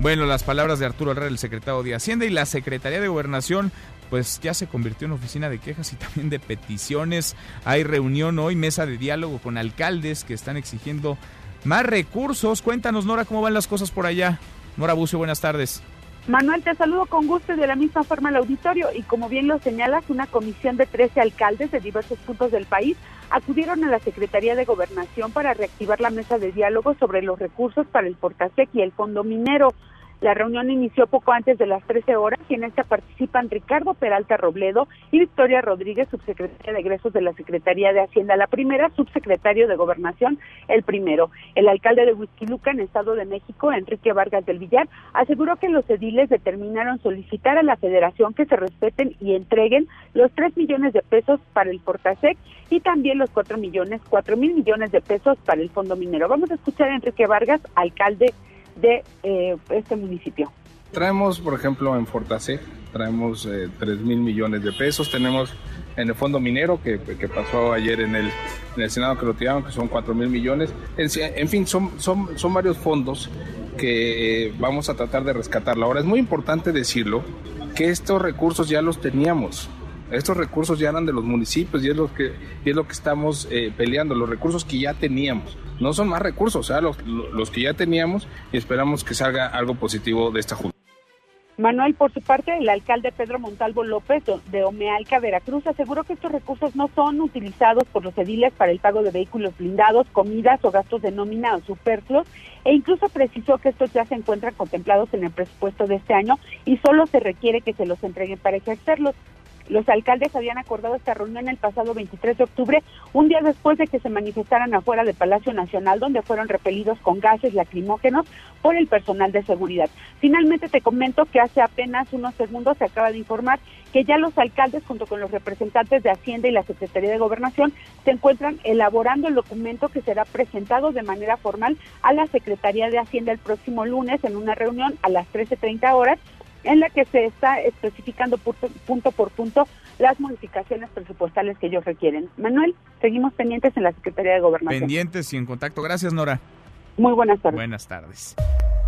Bueno, las palabras de Arturo Herrera, el secretario de Hacienda y la Secretaría de Gobernación, pues ya se convirtió en oficina de quejas y también de peticiones. Hay reunión hoy, mesa de diálogo con alcaldes que están exigiendo más recursos. Cuéntanos, Nora, cómo van las cosas por allá. Nora Bucio, buenas tardes. Manuel, te saludo con gusto y de la misma forma al auditorio. Y como bien lo señalas, una comisión de 13 alcaldes de diversos puntos del país acudieron a la Secretaría de Gobernación para reactivar la mesa de diálogo sobre los recursos para el Portasec y el Fondo Minero. La reunión inició poco antes de las 13 horas y en esta participan Ricardo Peralta Robledo y Victoria Rodríguez, subsecretaria de egresos de la Secretaría de Hacienda, la primera, subsecretario de Gobernación, el primero. El alcalde de Huizquiluca, en Estado de México, Enrique Vargas del Villar, aseguró que los ediles determinaron solicitar a la federación que se respeten y entreguen los 3 millones de pesos para el Portasec y también los 4 millones, 4 mil millones de pesos para el Fondo Minero. Vamos a escuchar a Enrique Vargas, alcalde de eh, este municipio. Traemos, por ejemplo, en Fortasec, traemos eh, 3 mil millones de pesos. Tenemos en el fondo minero, que, que pasó ayer en el, en el, Senado que lo tiraron, que son 4 mil millones. En, en, fin, son, son, son varios fondos que eh, vamos a tratar de rescatarlo. Ahora, es muy importante decirlo, que estos recursos ya los teníamos. Estos recursos ya eran de los municipios y es lo que, es lo que estamos eh, peleando, los recursos que ya teníamos. No son más recursos, o sea, los, los que ya teníamos y esperamos que salga algo positivo de esta junta. Manuel, por su parte, el alcalde Pedro Montalvo López de Omealca, Veracruz, aseguró que estos recursos no son utilizados por los ediles para el pago de vehículos blindados, comidas o gastos de nómina o superfluos, e incluso precisó que estos ya se encuentran contemplados en el presupuesto de este año y solo se requiere que se los entreguen para ejercerlos. Los alcaldes habían acordado esta reunión el pasado 23 de octubre, un día después de que se manifestaran afuera del Palacio Nacional, donde fueron repelidos con gases lacrimógenos por el personal de seguridad. Finalmente te comento que hace apenas unos segundos se acaba de informar que ya los alcaldes, junto con los representantes de Hacienda y la Secretaría de Gobernación, se encuentran elaborando el documento que será presentado de manera formal a la Secretaría de Hacienda el próximo lunes en una reunión a las 13.30 horas en la que se está especificando punto, punto, por punto las modificaciones presupuestales que ellos requieren. Manuel, seguimos pendientes en la Secretaría de Gobernación. Pendientes y en contacto. Gracias, Nora. Muy buenas tardes. Buenas tardes.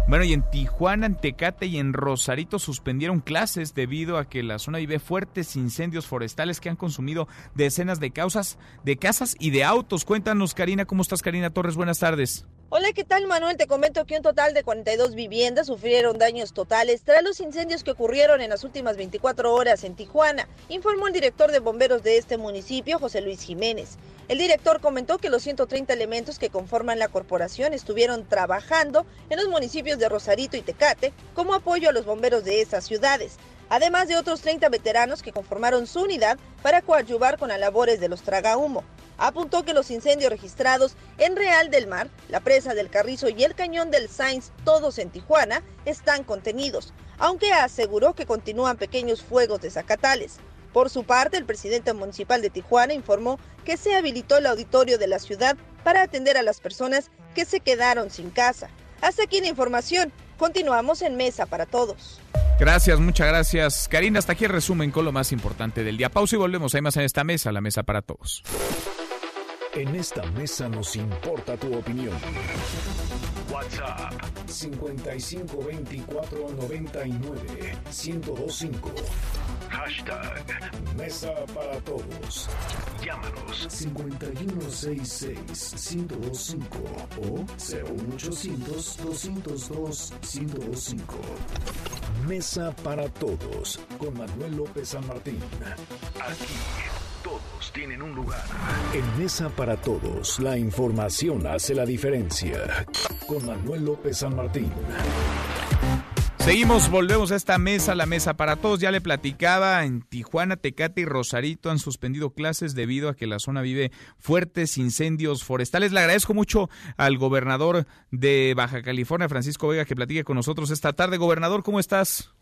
Bueno, y en Tijuana, en Tecate y en Rosarito suspendieron clases debido a que la zona vive fuertes incendios forestales que han consumido decenas de causas, de casas y de autos. Cuéntanos, Karina, ¿cómo estás, Karina Torres? Buenas tardes. Hola, ¿qué tal Manuel? Te comento que un total de 42 viviendas sufrieron daños totales tras los incendios que ocurrieron en las últimas 24 horas en Tijuana, informó el director de bomberos de este municipio, José Luis Jiménez. El director comentó que los 130 elementos que conforman la corporación estuvieron trabajando en los municipios de Rosarito y Tecate como apoyo a los bomberos de esas ciudades, además de otros 30 veteranos que conformaron su unidad para coadyuvar con las labores de los tragahumo apuntó que los incendios registrados en Real del Mar, la presa del Carrizo y el cañón del Sainz, todos en Tijuana, están contenidos, aunque aseguró que continúan pequeños fuegos de zacatales. Por su parte, el presidente municipal de Tijuana informó que se habilitó el auditorio de la ciudad para atender a las personas que se quedaron sin casa. Hasta aquí la información. Continuamos en Mesa para Todos. Gracias, muchas gracias. Karina, hasta aquí el resumen con lo más importante del día. Pausa y volvemos. Hay más en esta mesa, la mesa para todos. En esta mesa nos importa tu opinión. WhatsApp 5524 99 1025. Hashtag Mesa para Todos. Llámanos 5166 1025 o 01800 202 1025. Mesa para Todos con Manuel López San Martín. Aquí todos tienen un lugar. En Mesa para Todos, la información hace la diferencia. Con Manuel López San Martín. Seguimos, volvemos a esta mesa, la mesa para todos. Ya le platicaba, en Tijuana, Tecate y Rosarito han suspendido clases debido a que la zona vive fuertes incendios forestales. Le agradezco mucho al gobernador de Baja California, Francisco Vega, que platique con nosotros esta tarde. Gobernador, ¿cómo estás?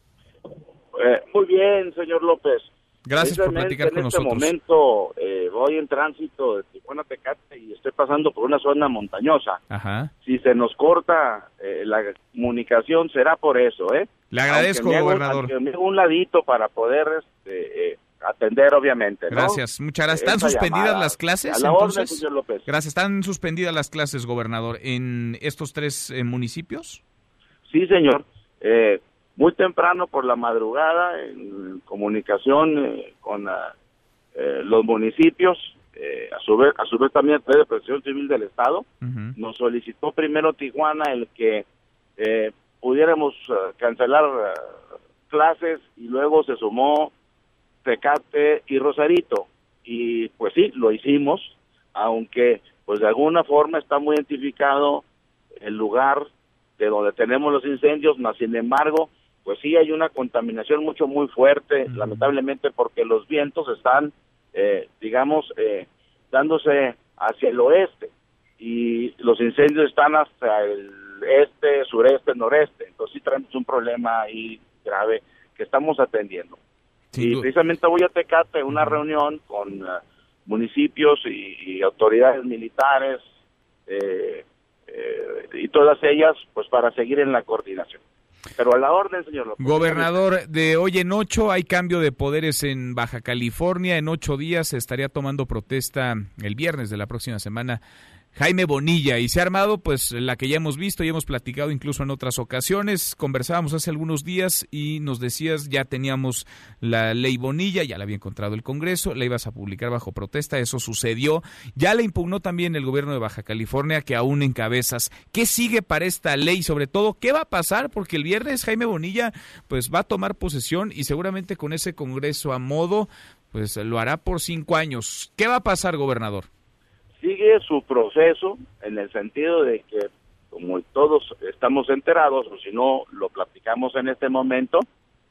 Eh, muy bien, señor López. Gracias por platicar con nosotros. En este momento eh, voy en tránsito de Tijuana Tecate y estoy pasando por una zona montañosa. Ajá. Si se nos corta eh, la comunicación será por eso, ¿eh? Le agradezco, gobernador. Me un ladito para poder este, eh, atender, obviamente. Gracias, muchas gracias. ¿Están suspendidas las clases? A la orden, señor López. Gracias. ¿Están suspendidas las clases, gobernador, en estos tres municipios? Sí, señor. Eh, muy temprano por la madrugada en comunicación eh, con ah, eh, los municipios, eh, a su vez a su vez también de Presión Civil del Estado, nos solicitó primero Tijuana el que pudiéramos ah, cancelar ah, clases y luego se sumó Tecate y Rosarito. Y pues sí, lo hicimos, aunque pues de alguna forma está muy identificado el lugar de donde tenemos los incendios, más sin embargo pues sí hay una contaminación mucho muy fuerte, lamentablemente porque los vientos están, eh, digamos, eh, dándose hacia el oeste y los incendios están hasta el este, sureste, noreste. Entonces sí tenemos un problema ahí grave que estamos atendiendo. y precisamente voy a Tecate una reunión con uh, municipios y, autoridades militares eh, y todas ellas pues para seguir en la coordinación. Pero a la orden, señor López. Gobernador, de hoy en ocho hay cambio de poderes en Baja California. En ocho días se estaría tomando protesta el viernes de la próxima semana Jaime Bonilla y se ha armado pues la que ya hemos visto y hemos platicado incluso en otras ocasiones. Conversábamos hace algunos días y nos decías ya teníamos la ley Bonilla, ya la había encontrado el Congreso, la ibas a publicar bajo protesta, eso sucedió. Ya la impugnó también el gobierno de Baja California que aún encabezas. ¿Qué sigue para esta ley? Sobre todo, ¿qué va a pasar? Porque el viernes Jaime Bonilla pues va a tomar posesión y seguramente con ese Congreso a modo pues lo hará por cinco años. ¿Qué va a pasar, gobernador? Sigue su proceso en el sentido de que, como todos estamos enterados, o si no lo platicamos en este momento,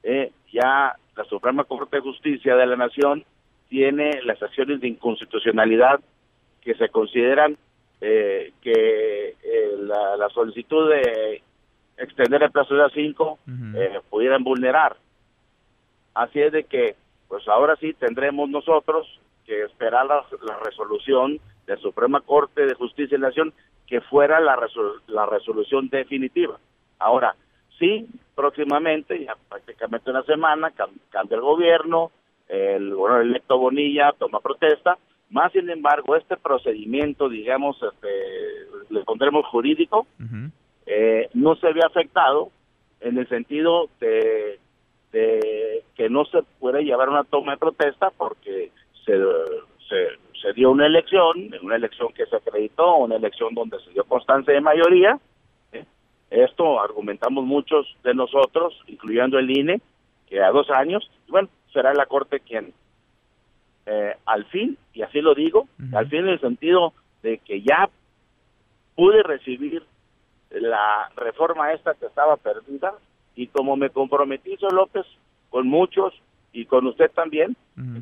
eh, ya la Suprema Corte de Justicia de la Nación tiene las acciones de inconstitucionalidad que se consideran eh, que eh, la, solicitud de extender el plazo de a cinco pudieran vulnerar. Así es de que, pues ahora sí tendremos nosotros que esperar la, la resolución de la Suprema Corte de Justicia de la Nación que fuera la, la resolución definitiva. Ahora, sí, próximamente, ya prácticamente una semana, cambia el gobierno, el gobernador electo Bonilla toma protesta, más sin embargo, este procedimiento, digamos, este, le pondremos jurídico, eh, no se ve afectado en el sentido de, de que no se puede llevar una toma de protesta porque se, se se dio una elección, una elección que se acreditó, una elección donde se dio constancia de mayoría. ¿eh? Esto argumentamos muchos de nosotros, incluyendo el INE, que a dos años, bueno, será la Corte quien, eh, al fin, y así lo digo, al fin en el sentido de que ya pude recibir la reforma esta que estaba perdida, y como me comprometí, señor López, con muchos y con usted también,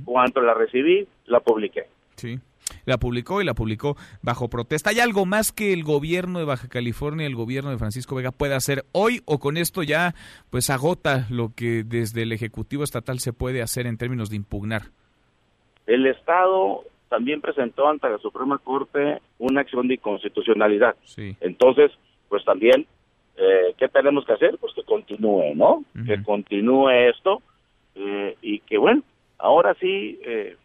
cuando la recibí, la publiqué. Sí. La publicó y la publicó bajo protesta. ¿Hay algo más que el gobierno de Baja California, el gobierno de Francisco Vega pueda hacer hoy o con esto ya pues agota lo que desde el Ejecutivo Estatal se puede hacer en términos de impugnar? El Estado también presentó ante la Suprema Corte una acción de inconstitucionalidad. Sí. Entonces, pues también, eh, ¿qué tenemos que hacer? Pues que continúe, ¿no? Que continúe esto eh, y que bueno, ahora sí... Eh,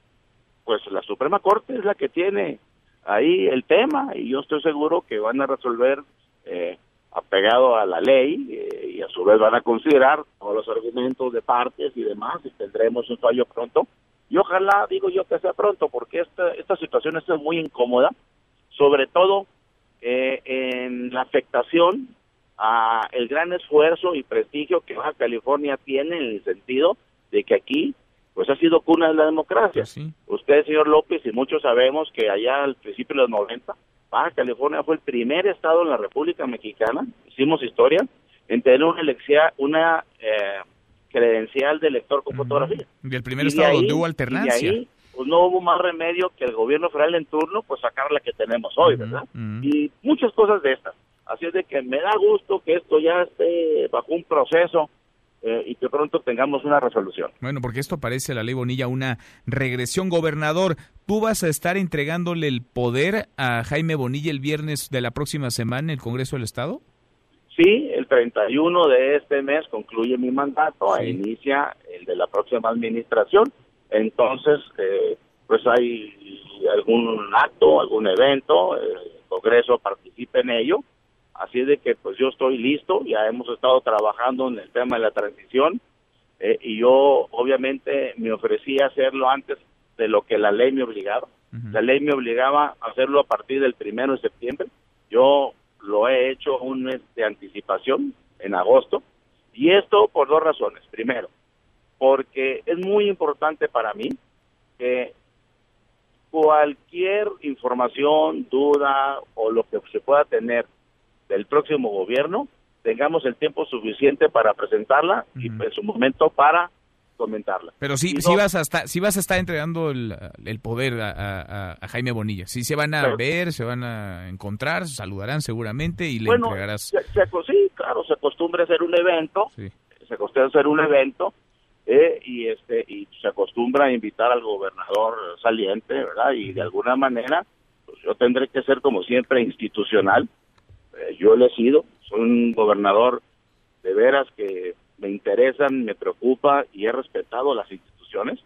pues la Suprema Corte es la que tiene ahí el tema y yo estoy seguro que van a resolver eh, apegado a la ley eh, y a su vez van a considerar todos los argumentos de partes y demás y tendremos un fallo pronto. Y ojalá digo yo que sea pronto porque esta esta situación es muy incómoda sobre todo eh, en la afectación a el gran esfuerzo y prestigio que Baja California tiene en el sentido de que aquí pues ha sido cuna de la democracia. Usted, señor López, y muchos sabemos que allá al principio de los 90, Baja California fue el primer estado en la República Mexicana, hicimos historia, en tener una, elección, una eh, credencial de elector con fotografía. Y el primer estado donde hubo alternancia. Y ahí, pues no hubo más remedio que el gobierno federal en turno, pues sacar la que tenemos hoy, ¿verdad? Y muchas cosas de estas. Así es de que me da gusto que esto ya esté bajo un proceso eh, y que pronto tengamos una resolución. Bueno, porque esto parece la ley Bonilla una regresión. Gobernador, ¿tú vas a estar entregándole el poder a Jaime Bonilla el viernes de la próxima semana en el Congreso del Estado? Sí, el 31 de este mes concluye mi mandato e inicia el de la próxima administración. Entonces, eh, pues hay algún acto, algún evento, el Congreso participe en ello Así de que pues yo estoy listo, ya hemos estado trabajando en el tema de la transición eh, y yo obviamente me ofrecí a hacerlo antes de lo que la ley me obligaba. La ley me obligaba a hacerlo a partir del primero de septiembre. Yo lo he hecho un mes de anticipación en agosto y esto por dos razones. Primero, porque es muy importante para mí que cualquier información, duda o lo que se pueda tener del próximo gobierno tengamos el tiempo suficiente para presentarla y en su momento para comentarla. Pero sí, sí, vas a estar, sí vas a estar entregando el, poder a, Jaime Bonilla. Sí se van a ver, se van a encontrar, saludarán seguramente y le entregarás. sí, claro, se acostumbra a hacer un evento, se acostumbra a hacer un evento eh, y este y se acostumbra a invitar al gobernador saliente, ¿verdad? Y de alguna manera, pues yo tendré que ser como siempre institucional yo le he sido, soy un gobernador de veras que me interesan, me preocupa y he respetado las instituciones,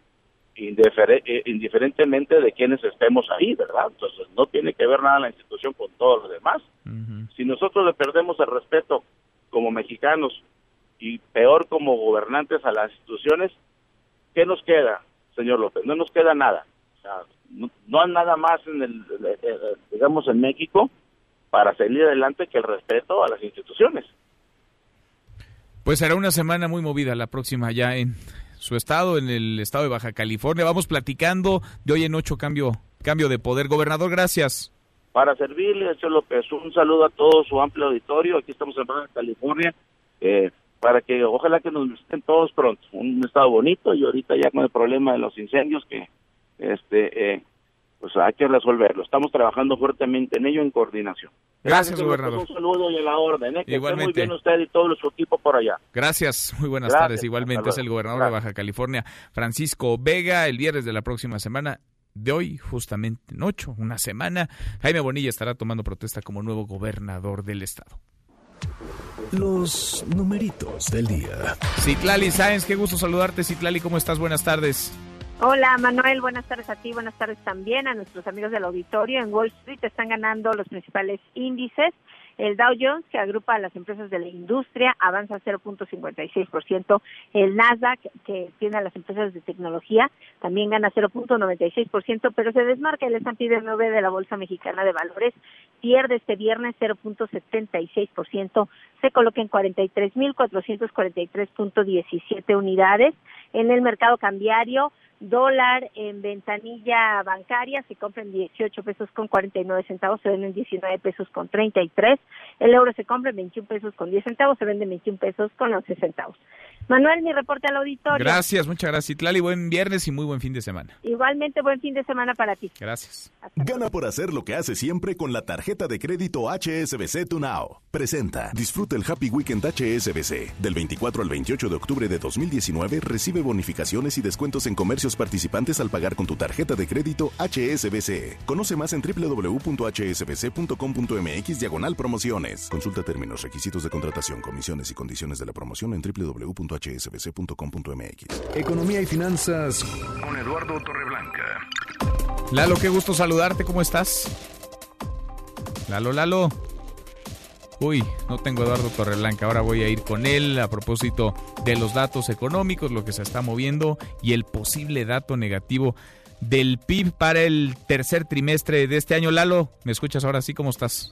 eh, indiferentemente de quienes estemos ahí, ¿verdad? Entonces no tiene que ver nada la institución con todos los demás. Si nosotros le perdemos el respeto como mexicanos y peor como gobernantes a las instituciones, ¿qué nos queda, señor López? No nos queda nada. no, hay nada más en el, eh, digamos, en México para salir adelante que el respeto a las instituciones. Pues será una semana muy movida la próxima ya en su estado, en el estado de Baja California. Vamos platicando de hoy en ocho cambio, cambio de poder. Gobernador, gracias. Para servirle, señor López, un saludo a todo su amplio auditorio. Aquí estamos en Baja California. Eh, para que ojalá que nos visiten todos pronto. Un estado bonito y ahorita ya con el problema de los incendios que este eh, pues hay que resolverlo. Estamos trabajando fuertemente en ello en coordinación. Gracias, gobernador. Un saludo y a la orden. ¿eh? Que Igualmente. muy bien usted y todo su equipo por allá. Gracias, muy buenas tardes. Igualmente es el gobernador de Baja California, Francisco Vega, el viernes de la próxima semana. De hoy, justamente en ocho, una semana, Jaime Bonilla estará tomando protesta como nuevo gobernador del estado. Los numeritos del día. Citlali Sáenz, qué gusto saludarte, Citlali, ¿cómo estás? Buenas tardes. Hola Manuel, buenas tardes a ti, buenas tardes también a nuestros amigos del auditorio. En Wall Street están ganando los principales índices. El Dow Jones, que agrupa a las empresas de la industria, avanza 0.56%. El Nasdaq, que tiene a las empresas de tecnología, también gana 0.96%, pero se desmarca el S&P de 9 de la Bolsa Mexicana de Valores. Pierde este viernes 0.76%, se coloca en 43.443.17 unidades. En el mercado cambiario, dólar en ventanilla bancaria se compra en 18 pesos con 49 centavos, se vende en 19 pesos con 33, el euro se compra en 21 pesos con 10 centavos, se vende en 21 pesos con 11 centavos. Manuel, mi reporte al auditorio. Gracias, muchas gracias. Tlali, buen viernes y muy buen fin de semana. Igualmente, buen fin de semana para ti. Gracias. Gana por hacer lo que hace siempre con la tarjeta de crédito HSBC Tunao. Presenta. Disfruta el Happy Weekend HSBC. Del 24 al 28 de octubre de 2019 recibe bonificaciones y descuentos en comercios participantes al pagar con tu tarjeta de crédito HSBC. Conoce más en www.hsbc.com.mx diagonal promociones. Consulta términos, requisitos de contratación, comisiones y condiciones de la promoción en www.hsbc.com.mx. Economía y finanzas con Eduardo Torreblanca. Lalo, qué gusto saludarte, ¿cómo estás? Lalo, Lalo. Uy, no tengo Eduardo Torreblanca, ahora voy a ir con él a propósito de los datos económicos, lo que se está moviendo y el posible dato negativo del PIB para el tercer trimestre de este año. Lalo, ¿me escuchas ahora sí? ¿Cómo estás?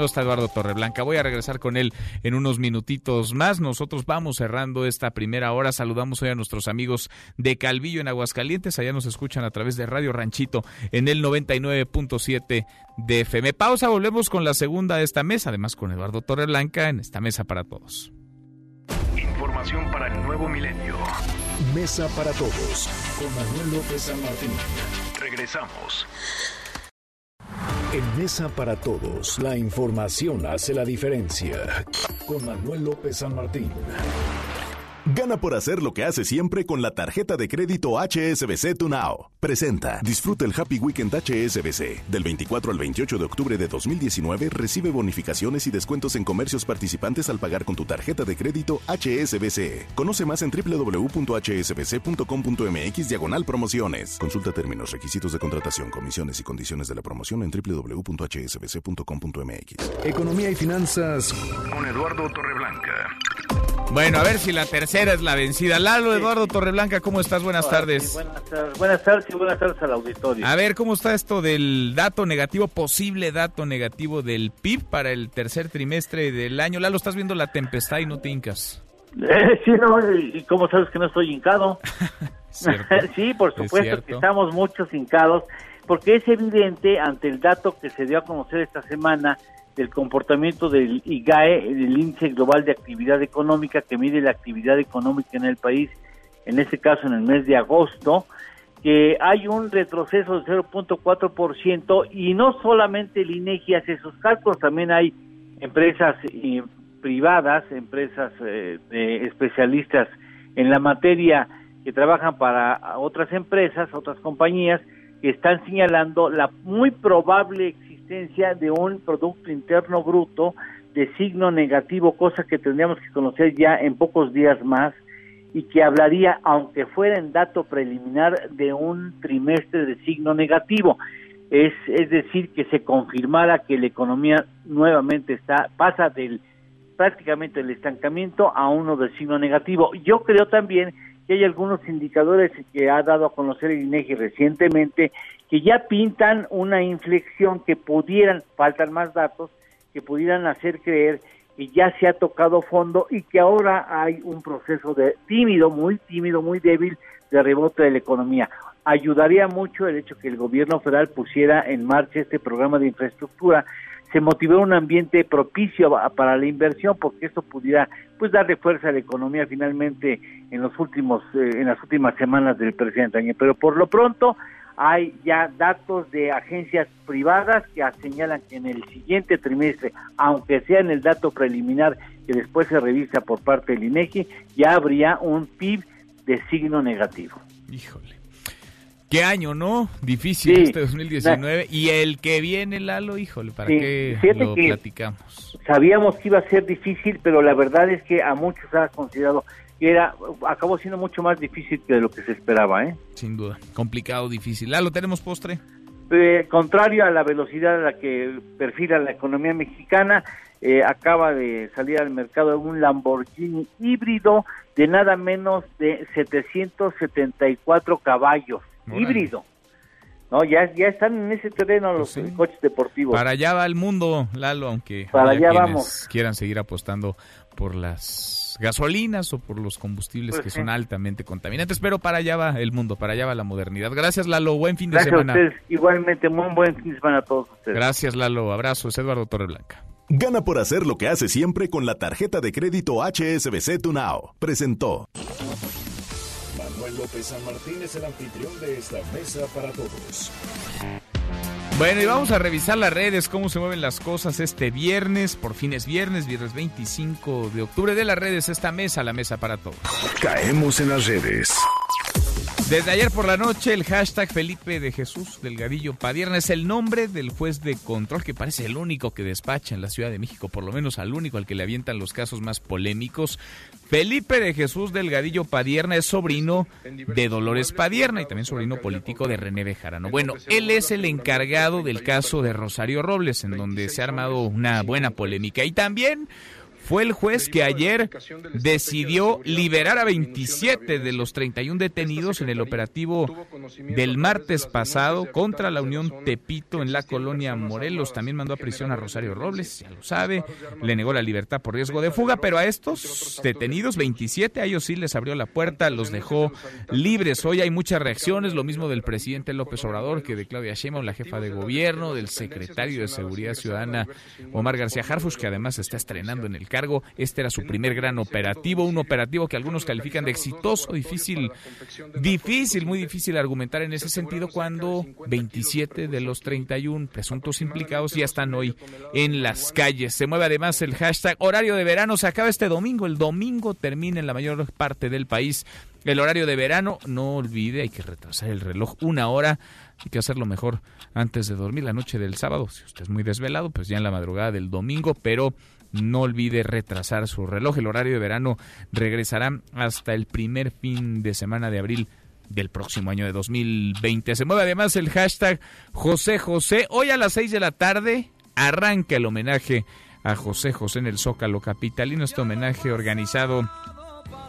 No está Eduardo Torreblanca. Voy a regresar con él en unos minutitos más. Nosotros vamos cerrando esta primera hora. Saludamos hoy a nuestros amigos de Calvillo en Aguascalientes. Allá nos escuchan a través de Radio Ranchito en el 99.7 de FM. Pausa, volvemos con la segunda de esta mesa, además con Eduardo Torreblanca en esta mesa para todos. Información para el nuevo milenio. Mesa para todos con Manuel López San Martín. Regresamos. En Mesa para Todos, la información hace la diferencia. Con Manuel López San Martín. Gana por hacer lo que hace siempre con la tarjeta de crédito HSBC Tunao. Presenta. Disfruta el Happy Weekend HSBC. Del 24 al 28 de octubre de 2019 recibe bonificaciones y descuentos en comercios participantes al pagar con tu tarjeta de crédito HSBC. Conoce más en www.hsbc.com.mx diagonal promociones. Consulta términos, requisitos de contratación, comisiones y condiciones de la promoción en www.hsbc.com.mx. Economía y finanzas con Eduardo Torreblanca. Bueno, a ver si la tercera es la vencida. Lalo, Eduardo Torreblanca, ¿cómo estás? Buenas tardes. Buenas tardes, buenas tardes y buenas tardes al auditorio. A ver, ¿cómo está esto del dato negativo, posible dato negativo del PIB para el tercer trimestre del año? Lalo, estás viendo la tempestad y no te hincas. [LAUGHS] Eh, sí, no, y cómo sabes que no estoy hincado. [LAUGHS] [LAUGHS] sí, por supuesto que estamos muchos hincados, porque es evidente ante el dato que se dio a conocer esta semana del comportamiento del IGAE, el Índice Global de Actividad Económica, que mide la actividad económica en el país, en este caso en el mes de agosto, que hay un retroceso de 0.4% y no solamente el INEGI hace esos cálculos, también hay empresas eh, privadas, empresas eh, especialistas en la materia que trabajan para otras empresas, otras compañías, que están señalando la muy probable existencia de un Producto Interno Bruto de signo negativo, cosa que tendríamos que conocer ya en pocos días más y que hablaría, aunque fuera en dato preliminar, de un trimestre de signo negativo. Es, es decir, que se confirmara que la economía nuevamente está, pasa del prácticamente el estancamiento a uno de signo negativo. Yo creo también que hay algunos indicadores que ha dado a conocer el INEGI recientemente que ya pintan una inflexión que pudieran, faltan más datos, que pudieran hacer creer que ya se ha tocado fondo y que ahora hay un proceso de tímido, muy tímido, muy débil de rebote de la economía. Ayudaría mucho el hecho que el gobierno federal pusiera en marcha este programa de infraestructura, se motivó un ambiente propicio para la inversión porque esto pudiera pues darle fuerza a la economía finalmente en los últimos eh, en las últimas semanas del presidente Añez. pero por lo pronto hay ya datos de agencias privadas que señalan que en el siguiente trimestre, aunque sea en el dato preliminar que después se revisa por parte del INEGI, ya habría un PIB de signo negativo. Híjole. Qué año, ¿no? Difícil este 2019. Y el que viene, Lalo, híjole, ¿para qué lo platicamos? Sabíamos que iba a ser difícil, pero la verdad es que a muchos ha considerado era acabó siendo mucho más difícil que de lo que se esperaba, ¿eh? Sin duda, complicado, difícil. ¿lo tenemos postre? Eh, contrario a la velocidad a la que perfila la economía mexicana, eh, acaba de salir al mercado un Lamborghini híbrido de nada menos de 774 caballos, híbrido. No, ya, ya están en ese terreno los pues coches deportivos. Para allá va el mundo, Lalo, aunque para allá vamos. quieran seguir apostando por las gasolinas o por los combustibles pues que son altamente contaminantes, pero para allá va el mundo, para allá va la modernidad. Gracias Lalo, buen fin de semana. Gracias igualmente, muy buen fin de semana a todos ustedes. Gracias Lalo, abrazos, Eduardo Torreblanca. Gana por hacer lo que hace siempre con la tarjeta de crédito HSBC Tunao. Presentó. Manuel López San Martín es el anfitrión de esta mesa para todos. Bueno, y vamos a revisar las redes, cómo se mueven las cosas este viernes. Por fin es viernes, viernes 25 de octubre de las redes, esta mesa, la mesa para todos. Caemos en las redes. Desde ayer por la noche, el hashtag Felipe de Jesús Delgadillo Padierna es el nombre del juez de control que parece el único que despacha en la Ciudad de México, por lo menos al único al que le avientan los casos más polémicos. Felipe de Jesús Delgadillo Padierna es sobrino de Dolores Padierna y también sobrino político de René Bejarano. Bueno, él es el encargado del caso de Rosario Robles, en donde se ha armado una buena polémica. Y también fue el juez que ayer decidió liberar a 27 de los 31 detenidos en el operativo del martes pasado contra la Unión Tepito en la colonia Morelos. También mandó a prisión a Rosario Robles, ya lo sabe, le negó la libertad por riesgo de fuga, pero a estos detenidos, 27, a ellos sí les abrió la puerta, los dejó libres. Hoy hay muchas reacciones, lo mismo del presidente López Obrador que de Claudia Sheinbaum, la jefa de gobierno, del secretario de Seguridad Ciudadana Omar García Harfush, que además está estrenando en el cargo este era su primer gran operativo, un operativo que algunos califican de exitoso, difícil, difícil, muy difícil argumentar en ese sentido cuando 27 de los 31 presuntos implicados ya están hoy en las calles. Se mueve además el hashtag horario de verano, se acaba este domingo, el domingo termina en la mayor parte del país el horario de verano. No olvide, hay que retrasar el reloj una hora. Hay que hacerlo mejor antes de dormir la noche del sábado. Si usted es muy desvelado, pues ya en la madrugada del domingo, pero no olvide retrasar su reloj. El horario de verano regresará hasta el primer fin de semana de abril del próximo año de 2020. Se mueve además el hashtag José José. Hoy a las 6 de la tarde arranca el homenaje a José José en el Zócalo Capitalino. Este homenaje organizado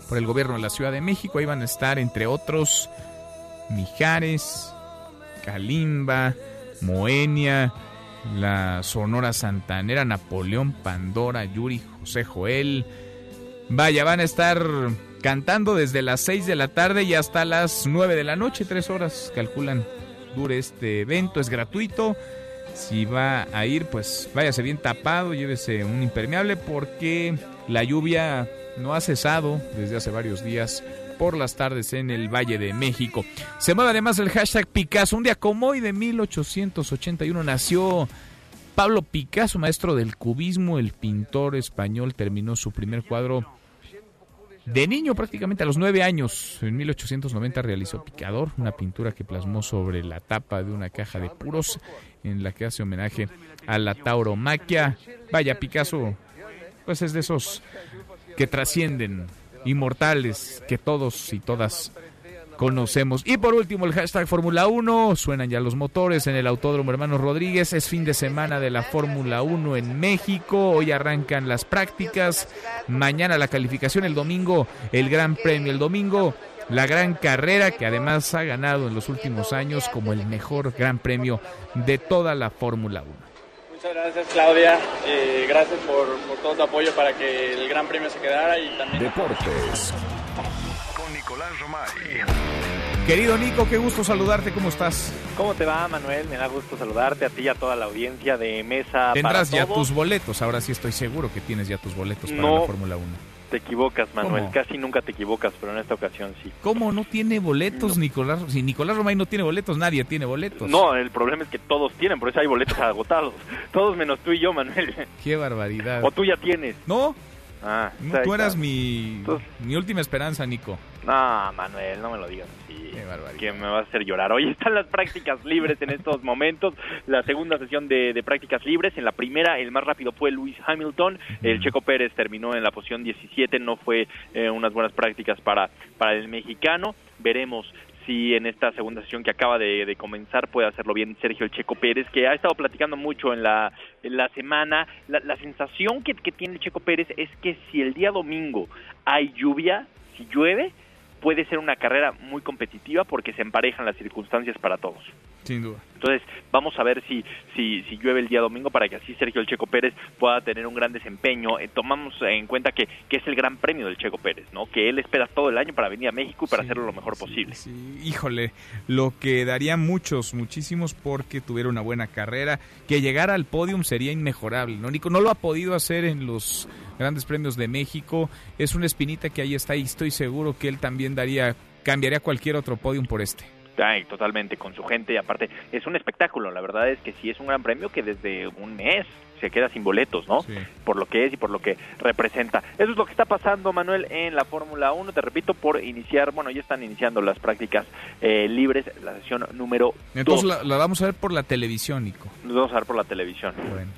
por el gobierno de la Ciudad de México. Ahí van a estar, entre otros, Mijares, Kalimba, Moenia, la Sonora Santanera, Napoleón Pandora, Yuri, José Joel. Vaya, van a estar cantando desde las 6 de la tarde y hasta las 9 de la noche, tres horas calculan dure este evento, es gratuito. Si va a ir, pues váyase bien tapado, llévese un impermeable porque la lluvia no ha cesado desde hace varios días por las tardes en el Valle de México. Se mueve además el hashtag Picasso. Un día como hoy de 1881 nació Pablo Picasso, maestro del cubismo. El pintor español terminó su primer cuadro de niño, prácticamente a los nueve años. En 1890 realizó Picador, una pintura que plasmó sobre la tapa de una caja de puros en la que hace homenaje a la tauromaquia. Vaya, Picasso, pues es de esos que trascienden inmortales que todos y todas conocemos. Y por último, el hashtag Fórmula 1. Suenan ya los motores en el Autódromo Hermanos Rodríguez. Es fin de semana de la Fórmula 1 en México. Hoy arrancan las prácticas. Mañana la calificación. El domingo, el Gran Premio. El domingo, la gran carrera que además ha ganado en los últimos años como el mejor Gran Premio de toda la Fórmula 1. Muchas gracias Claudia, eh, gracias por, por, todo tu apoyo para que el Gran Premio se quedara y también... Deportes. Con Nicolás Romay. Querido Nico, qué gusto saludarte, ¿cómo estás? ¿Cómo te va, Manuel? Me da gusto saludarte a ti y a toda la audiencia de Mesa. Tendrás para ya Todos. tus boletos, ahora sí estoy seguro que tienes ya tus boletos para No. la Fórmula 1. Te equivocas, Manuel. ¿Cómo? Casi nunca te equivocas, pero en esta ocasión sí. ¿Cómo no tiene boletos Nicolás? Si Nicolás Romay no tiene boletos, nadie tiene boletos. No, el problema es que todos tienen, por eso hay boletos agotados. [LAUGHS] Todos menos tú y yo, Manuel. Qué barbaridad. O tú ya tienes. No, Ah, no, tú eras mi, mi última esperanza, Nico. No, Manuel, no me lo digas así. Qué barbaridad. Que me va a hacer llorar. Hoy están las prácticas libres en estos [LAUGHS] momentos. La segunda sesión de, de prácticas libres. En la primera, el más rápido fue Luis Hamilton. El Checo Pérez terminó en la posición 17. No fue eh, unas buenas prácticas para, para el mexicano. Veremos si en esta segunda sesión que acaba de, comenzar puede hacerlo bien Sergio el Checo Pérez, que ha estado platicando mucho en la, en la semana. La, la sensación que, que tiene el Checo Pérez es que si el día domingo hay lluvia, si llueve, puede ser una carrera muy competitiva porque se emparejan las circunstancias para todos. Sin duda. Entonces, vamos a ver si, si, si llueve el día domingo para que así Sergio el Checo Pérez pueda tener un gran desempeño. Eh, tomamos en cuenta que, que es el gran premio del Checo Pérez, ¿no? Que él espera todo el año para venir a México y para hacerlo lo mejor posible. Híjole, lo que daría muchos, muchísimos porque tuviera una buena carrera. Que llegara al podium sería inmejorable, ¿no? Nico no lo ha podido hacer en los grandes premios de México. Es una espinita que ahí está y estoy seguro que él también daría, cambiaría cualquier otro podium por este. Ay, totalmente, con su gente. Y aparte, es un espectáculo. La verdad es que sí es un gran premio que desde un mes se queda sin boletos, ¿no? Por lo que es y por lo que representa. Eso es lo que está pasando, Manuel, en la Fórmula 1. Te repito, por iniciar, bueno, ya están iniciando las prácticas eh, libres, la sesión número 2. Entonces la, la vamos a ver por la televisión, Nico. Nos vamos a ver por la televisión. Bueno.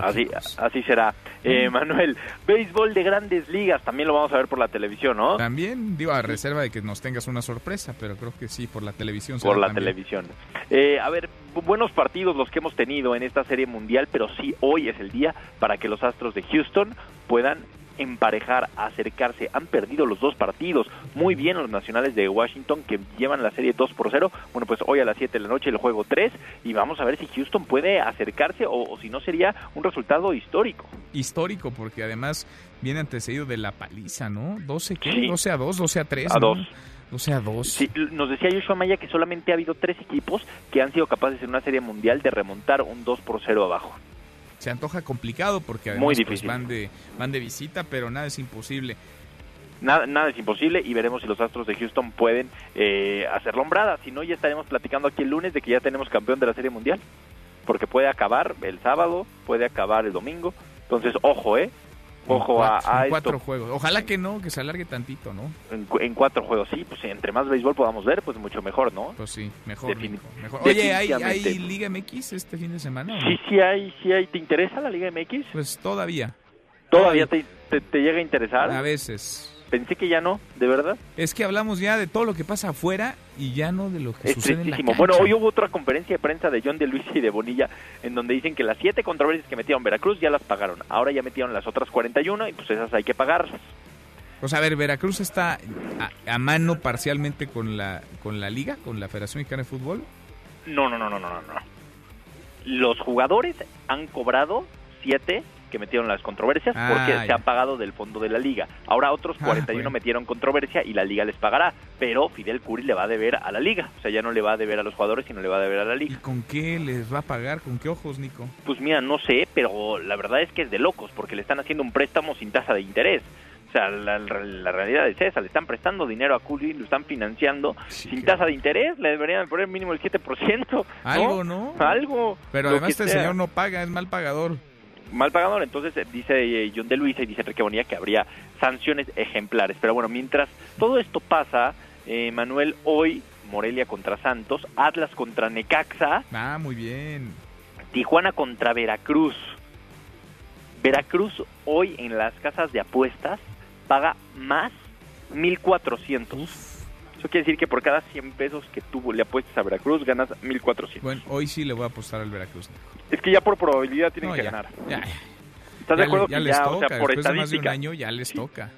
Así, así será. Eh, Manuel, béisbol de grandes ligas, también lo vamos a ver por la televisión, ¿no? También, digo, a reserva de que nos tengas una sorpresa, pero creo que sí, por la televisión. Por la televisión. Eh, a ver, buenos partidos los que hemos tenido en esta serie mundial, pero sí, hoy es el día para que los Astros de Houston puedan emparejar, acercarse. Han perdido los dos partidos. Muy bien los nacionales de Washington que llevan la serie 2 por 0. Bueno, pues hoy a las 7 de la noche el juego 3 y vamos a ver si Houston puede acercarse o, si no sería un resultado histórico. Histórico porque además viene antecedido de la paliza, ¿no? 12, ¿qué? 12 a 2, 12 a 3. A 2. 12 a 2. Sí, nos decía Joshua Maya que solamente ha habido tres equipos que han sido capaces en una serie mundial de remontar un 2 por 0 abajo se antoja complicado porque además pues, van, de, van de visita, pero nada es imposible. Nada, nada es imposible y veremos si los Astros de Houston pueden eh, hacer lombrada. Si no, ya estaremos platicando aquí el lunes de que ya tenemos campeón de la Serie Mundial. Porque puede acabar el sábado, puede acabar el domingo. Entonces, ojo, ¿eh? Ojo a, cuatro juegos. Ojalá que no, que se alargue tantito, ¿no? En, cuatro juegos, sí. Pues entre más béisbol podamos ver, pues mucho mejor, ¿no? Pues sí, mejor. Oye, ¿hay, ¿hay, Liga MX este fin de semana? Sí, sí hay, sí hay. ¿Te interesa la Liga MX? Pues todavía. ¿Todavía te, te llega a interesar? A veces. Pensé que ya no, de verdad. Es que hablamos ya de todo lo que pasa afuera y ya no de lo que sucede en la cancha. Bueno, hoy hubo otra conferencia de prensa de John de Luis y de Bonilla en donde dicen que las siete controversias que metieron Veracruz ya las pagaron. Ahora ya metieron las otras 41 y pues esas hay que pagarlas. O sea, a ver, Veracruz está a, mano parcialmente con la con la liga, con la Federación Mexicana de Fútbol. No, no, no, no, no, no. Los jugadores han cobrado siete que metieron las controversias ah, porque se ha pagado del fondo de la liga. Ahora otros 41 ah, metieron controversia y la liga les pagará, pero Fidel Curi le va a deber a la liga. O sea, ya no le va a deber a los jugadores, sino le va a deber a la liga. ¿Y con qué les va a pagar? ¿Con qué ojos, Nico? Pues mira, no sé, pero la verdad es que es de locos porque le están haciendo un préstamo sin tasa de interés. O sea, la, realidad es esa, le están prestando dinero a Curi, lo están financiando sin tasa de interés, le deberían poner mínimo el 7%. Algo, ¿no? Algo. Pero además este señor no paga, es mal pagador mal pagador. Entonces eh, dice eh, John de Luisa y dice Enrique Bonilla que habría sanciones ejemplares. Pero bueno, mientras todo esto pasa, eh, Manuel, hoy Morelia contra Santos, Atlas contra Necaxa. Ah, muy bien. Tijuana contra Veracruz. Veracruz hoy en las casas de apuestas paga más 1400. Eso quiere decir que por cada 100 pesos que tú le apuestes a Veracruz ganas 1400. Bueno, hoy sí le voy a apostar al Veracruz. Es que ya por probabilidad tienen que ganar. ¿Estás de acuerdo ya que ya, o sea, por estadística, año ya les toca.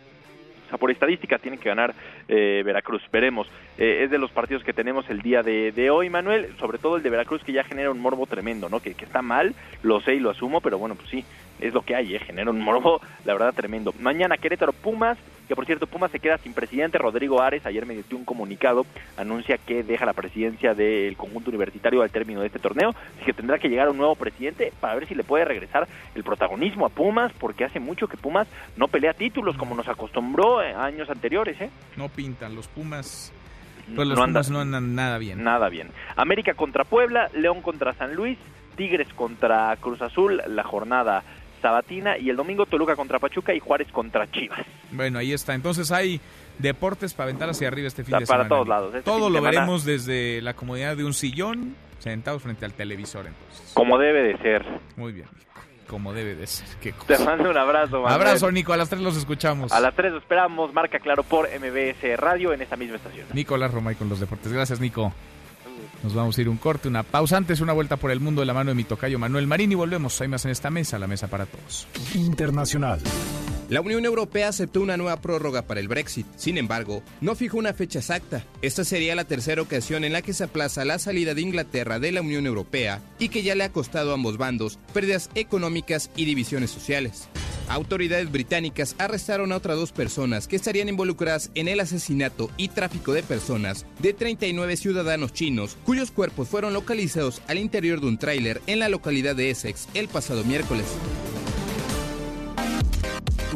O sea, por estadística tienen que ganar eh, Veracruz. Veremos. Eh, es de los partidos que tenemos el día de, hoy, Manuel. Sobre todo el de Veracruz, que ya genera un morbo tremendo, ¿no? Que, que está mal, lo sé y lo asumo, pero bueno, pues sí, es lo que hay, ¿eh? genera un morbo, la verdad, tremendo. Mañana Querétaro Pumas, que por cierto Pumas se queda sin presidente, Rodrigo Ares ayer me dio un comunicado, anuncia que deja la presidencia del conjunto universitario al término de este torneo, así que tendrá que llegar un nuevo presidente para ver si le puede regresar el protagonismo a Pumas, porque hace mucho que Pumas no pelea títulos como nos acostumbró años anteriores. ¿eh? No pintan, los Pumas... Pues los no Pumas no andan nada bien. Nada bien. América contra Puebla, León contra San Luis, Tigres contra Cruz Azul, la jornada Sabatina y el domingo Toluca contra Pachuca y Juárez contra Chivas. Bueno, ahí está. Entonces hay deportes para aventar hacia arriba este fin de semana. Para todos lados. Este Todo lo veremos desde la comodidad de un sillón, sentados frente al televisor entonces. Como debe de ser. Muy bien, Como debe de ser. Te mando un abrazo, Manuel. Abrazo, Nico. A las 3 los escuchamos. A las 3 los esperamos. Marca claro por MBS Radio en esta misma estación. Nicolás Romay con los deportes. Gracias, Nico. Nos vamos a ir un corte, una pausa. Antes, una vuelta por el mundo de la mano de mi tocayo Manuel Marín y volvemos. Hay más en esta mesa, la mesa para todos. Internacional. La Unión Europea aceptó una nueva prórroga para el Brexit. Sin embargo, no fijó una fecha exacta. Esta sería la tercera ocasión en la que se aplaza la salida de Inglaterra de la Unión Europea y que ya le ha costado a ambos bandos pérdidas económicas y divisiones sociales. Autoridades británicas arrestaron a otras dos personas que estarían involucradas en el asesinato y tráfico de personas de 39 ciudadanos chinos, cuyos cuerpos fueron localizados al interior de un tráiler en la localidad de Essex el pasado miércoles.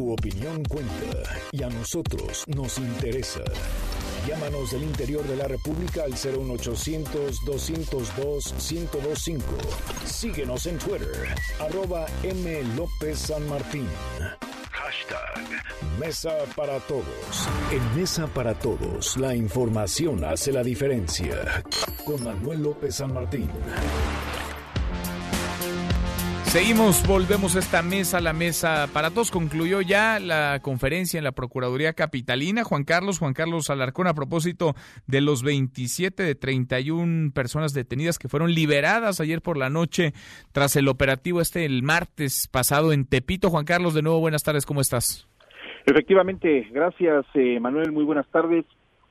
Tu opinión cuenta y a nosotros nos interesa. Llámanos del interior de la República al 01800-202-1025. Síguenos en Twitter, arroba M. López San Martín. Hashtag Mesa para Todos. En Mesa para Todos, la información hace la diferencia. Con Manuel López San Martín. Seguimos, volvemos a esta mesa, la mesa para todos. Concluyó ya la conferencia en la Procuraduría Capitalina. Juan Carlos, Juan Carlos Alarcón, a propósito de los 27 de 31 personas detenidas que fueron liberadas ayer por la noche tras el operativo este el martes pasado en Tepito. Juan Carlos, de nuevo, buenas tardes, ¿cómo estás? Efectivamente, gracias eh, Manuel, muy buenas tardes.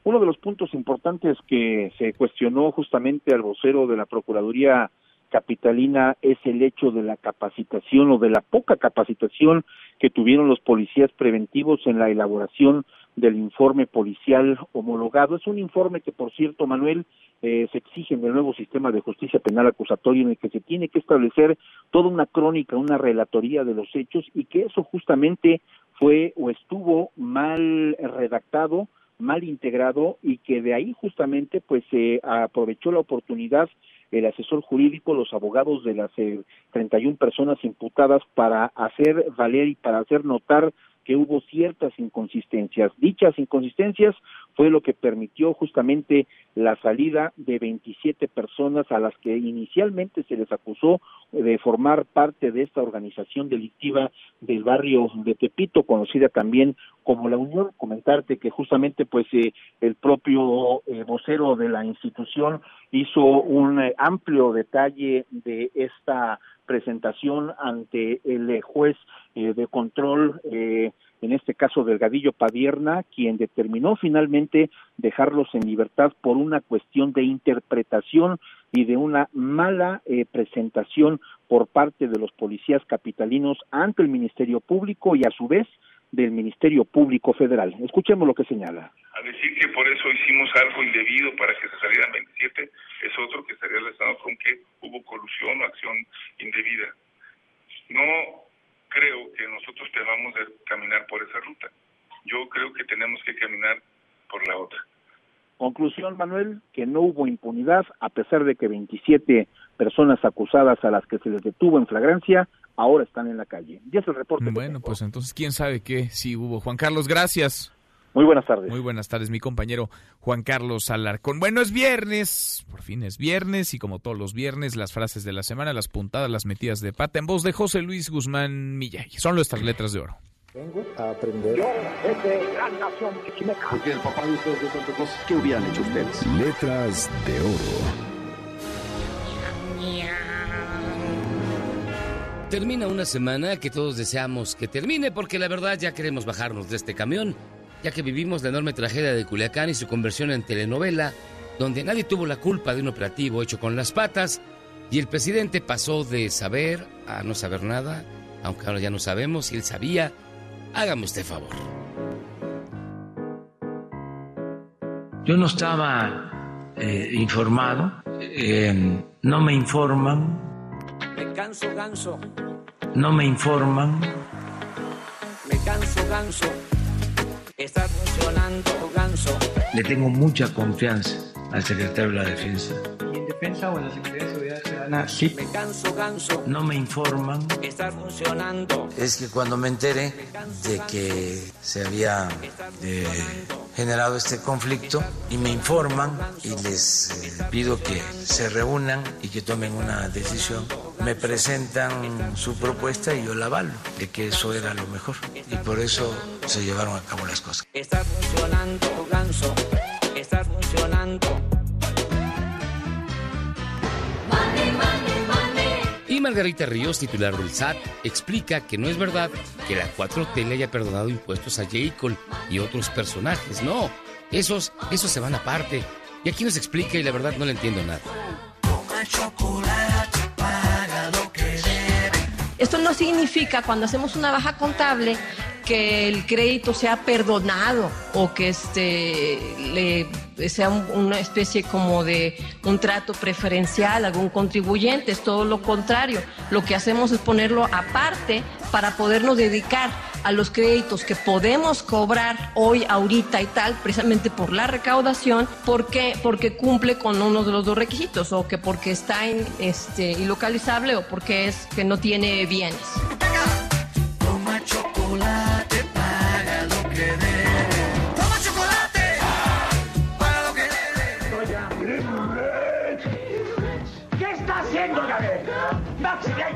Uno de los puntos importantes que se cuestionó justamente al vocero de la Procuraduría capitalina es el hecho de la capacitación o de la poca capacitación que tuvieron los policías preventivos en la elaboración del informe policial homologado. Es un informe que, por cierto, Manuel, eh, se exige en el nuevo sistema de justicia penal acusatoria en el que se tiene que establecer toda una crónica, una relatoría de los hechos y que eso justamente fue o estuvo mal redactado, mal integrado y que de ahí justamente pues se aprovechó la oportunidad el asesor jurídico, los abogados de las eh, 31 personas imputadas para hacer valer y para hacer notar que hubo ciertas inconsistencias. Dichas inconsistencias fue lo que permitió justamente la salida de 27 personas a las que inicialmente se les acusó de formar parte de esta organización delictiva del barrio de Tepito, conocida también como la Unión. Comentarte que justamente pues eh, el propio eh, vocero de la institución hizo un eh, amplio detalle de esta presentación ante el juez de control en este caso Delgadillo Padierna, quien determinó finalmente dejarlos en libertad por una cuestión de interpretación y de una mala eh, presentación por parte de los policías capitalinos ante el Ministerio Público y a su vez del Ministerio Público Federal. Escuchemos lo que señala. A decir que por eso hicimos algo indebido para que se salieran 27 es otro que estaría relacionado con que hubo colusión o acción indebida. No creo que nosotros debamos de caminar por esa ruta. Yo creo que tenemos que caminar por la otra. Conclusión, Manuel, que no hubo impunidad a pesar de que 27 personas acusadas a las que se les detuvo en flagrancia ahora están en la calle. Y es el reporte. Bueno, pues entonces, ¿quién sabe qué? Sí hubo. Juan Carlos, gracias. Muy buenas tardes. Muy buenas tardes, mi compañero Juan Carlos Alarcón. Bueno, es viernes, por fin es viernes, y como todos los viernes, las frases de la semana, las puntadas, las metidas de pata, en voz de José Luis Guzmán Millay. Son nuestras letras de oro. Vengo a aprender. Yo, desde gran nación Porque el papá de ustedes de Santo Claus, ¿qué hubieran hecho ustedes? Letras de oro. Termina una semana que todos deseamos que termine porque la verdad ya queremos bajarnos de este camión ya que vivimos la enorme tragedia de Culiacán y su conversión en telenovela, donde nadie tuvo la culpa de un operativo hecho con las patas, y el presidente pasó de saber a no saber nada, aunque ahora ya no sabemos si él sabía. Hágame usted favor. Yo no estaba eh, informado, eh, no me informan. Me canso ganso. No me informan. Me canso ganso Está funcionando, Ganso. Le tengo mucha confianza al secretario de la Defensa. ¿Y en Defensa o en la Secretaría de Seguridad Ciudadana? Sí. Me canso, Ganso. No me informan. Está funcionando. Es que cuando me enteré de que se había eh, generado este conflicto y me informan y les eh, pido que se reúnan y que tomen una decisión, me presentan su propuesta y yo la avalo, de que eso era lo mejor. Y por eso se llevaron a cabo las cosas. Está funcionando, Ganso. Y Margarita Ríos, titular del SAT, explica que no es verdad que la 4T le haya perdonado impuestos a J. Cole y otros personajes. No, esos, esos se van aparte. Y aquí nos explica y la verdad no le entiendo nada. Esto no significa cuando hacemos una baja contable que el crédito sea perdonado o que este le sea una especie como de un trato preferencial a algún contribuyente, es todo lo contrario. Lo que hacemos es ponerlo aparte para podernos dedicar a los créditos que podemos cobrar hoy, ahorita y tal, precisamente por la recaudación, porque porque cumple con uno de los dos requisitos o que porque está este ilocalizable o porque es que no tiene bienes. Toma chocolate,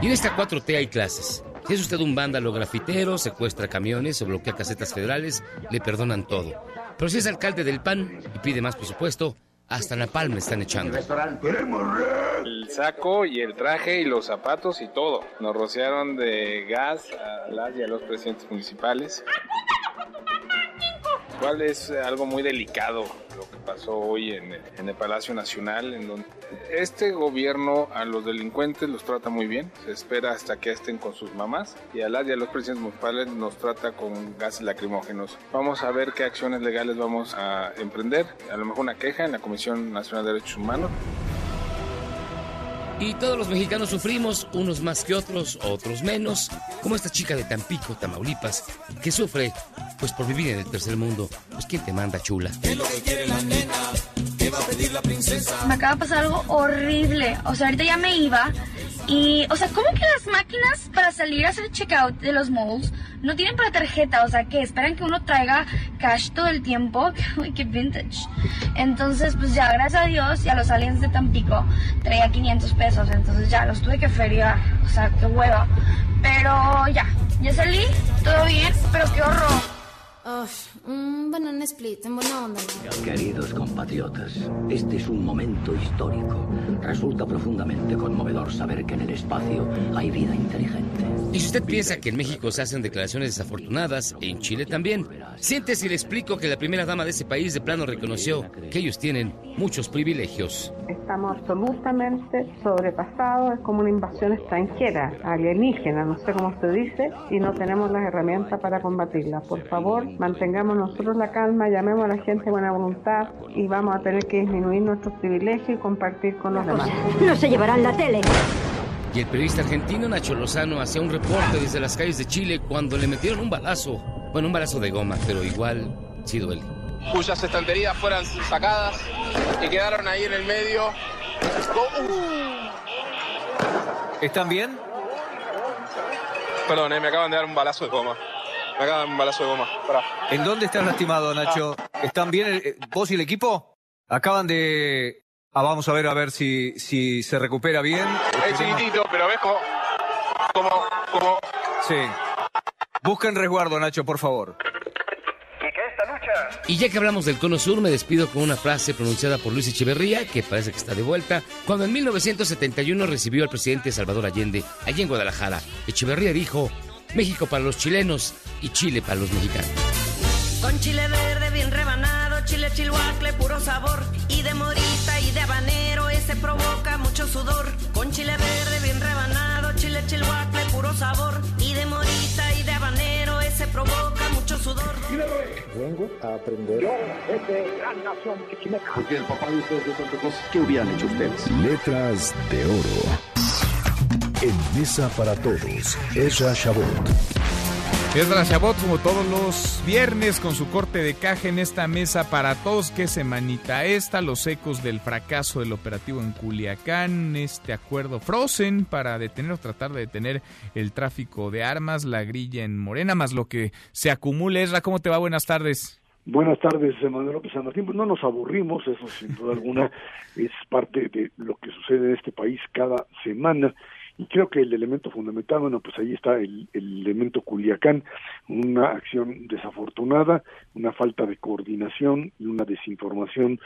Y en esta 4T hay clases. Si es usted un vándalo grafitero, secuestra camiones o bloquea casetas federales, le perdonan todo. Pero si es alcalde del PAN y pide más presupuesto, hasta la palma están echando. El saco y el traje y los zapatos y todo. Nos rociaron de gas a las y a los presidentes municipales. Cuál es algo muy delicado lo pasó hoy en en el, Palacio Nacional, en donde este gobierno a los delincuentes los trata muy bien, se espera hasta que estén con sus mamás y a las y a los presidentes municipales nos trata con gases lacrimógenos. Vamos a ver qué acciones legales vamos a emprender, a lo mejor una queja en la Comisión Nacional de Derechos Humanos. Y todos los mexicanos sufrimos, unos más que otros, otros menos, como esta chica de Tampico, Tamaulipas, que sufre, pues por vivir en el tercer mundo. Pues ¿quién te manda, chula? ¿Qué es lo que quiere la nena? ¿Qué va a pedir la princesa? Me acaba de pasar algo horrible. O sea, ahorita ya me iba. Y, o sea, ¿cómo que las máquinas para salir a hacer checkout de los malls no tienen para tarjeta? O sea, que esperan que uno traiga cash todo el tiempo. [LAUGHS] Uy, qué vintage. Entonces, pues ya, gracias a Dios y a los aliens de Tampico, traía 500 pesos. Entonces ya los tuve que feriar. O sea, qué hueva. Pero ya, ya salí, todo bien, pero qué horror. Oh, un banana split en buena onda. Queridos compatriotas, este es un momento histórico. Resulta profundamente conmovedor saber que en el espacio hay vida inteligente. Y si usted piensa que en México se hacen declaraciones desafortunadas, en Chile también. Siente si le explico que la primera dama de ese país de plano reconoció que ellos tienen muchos privilegios. Estamos absolutamente sobrepasados, es como una invasión extranjera, alienígena, no sé cómo se dice, y no tenemos las herramientas para combatirla. Por favor, mantengamos nosotros la calma, llamemos a la gente buena voluntad y vamos a tener que disminuir nuestros privilegios y compartir con los demás. No se llevarán la tele. Y el periodista argentino Nacho Lozano hacía un reporte desde las calles de Chile cuando le metieron un balazo. Bueno, un balazo de goma, pero igual sí duele. Cuyas estanterías fueran sacadas y quedaron ahí en el medio. ¿Están bien? Perdón, eh, me acaban de dar un balazo de goma. Me dar un balazo de goma. Pará. ¿En dónde estás lastimado, Nacho? ¿Están bien el- vos y el equipo? Acaban de... Ah, vamos a ver a ver si, si se recupera bien. Es chiquitito, pero ves como... como, como Sí. Busquen resguardo, Nacho, por favor. Y ya que hablamos del Cono Sur, me despido con una frase pronunciada por Luis Echeverría, que parece que está de vuelta, cuando en 1971 recibió al presidente Salvador Allende allí en Guadalajara. Echeverría dijo, México para los chilenos y Chile para los mexicanos. Con chile verde bien rebanado, chile chilhuacle, puro sabor. Y de morita y de habanero, ese provoca mucho sudor. Con chile verde bien rebanado, chile chilhuacle, puro sabor. Y de morita y de habanero, ese provoca mucho sudor. Vengo a aprender. gran nación chichimeca. Porque el papá de ustedes de Santa Claus, ¿qué hubieran hecho ustedes? Letras de oro. En Mesa para Todos, Ezra Shabot. Ezra Chabot, como todos los viernes, con su corte de caja en esta mesa para todos. ¿Qué semanita esta? Los ecos del fracaso del operativo en Culiacán, este acuerdo Frozen para detener o tratar de detener el tráfico de armas, la grilla en Morena, más lo que se acumule. Ezra, ¿cómo te va? Buenas tardes. Buenas tardes, Manuel López San Martín. Pues no nos aburrimos, eso sin duda alguna [LAUGHS] es parte de lo que sucede en este país cada semana. Y creo que el elemento fundamental, bueno, pues ahí está el, el elemento Culiacán, una acción desafortunada, una falta de coordinación y una desinformación,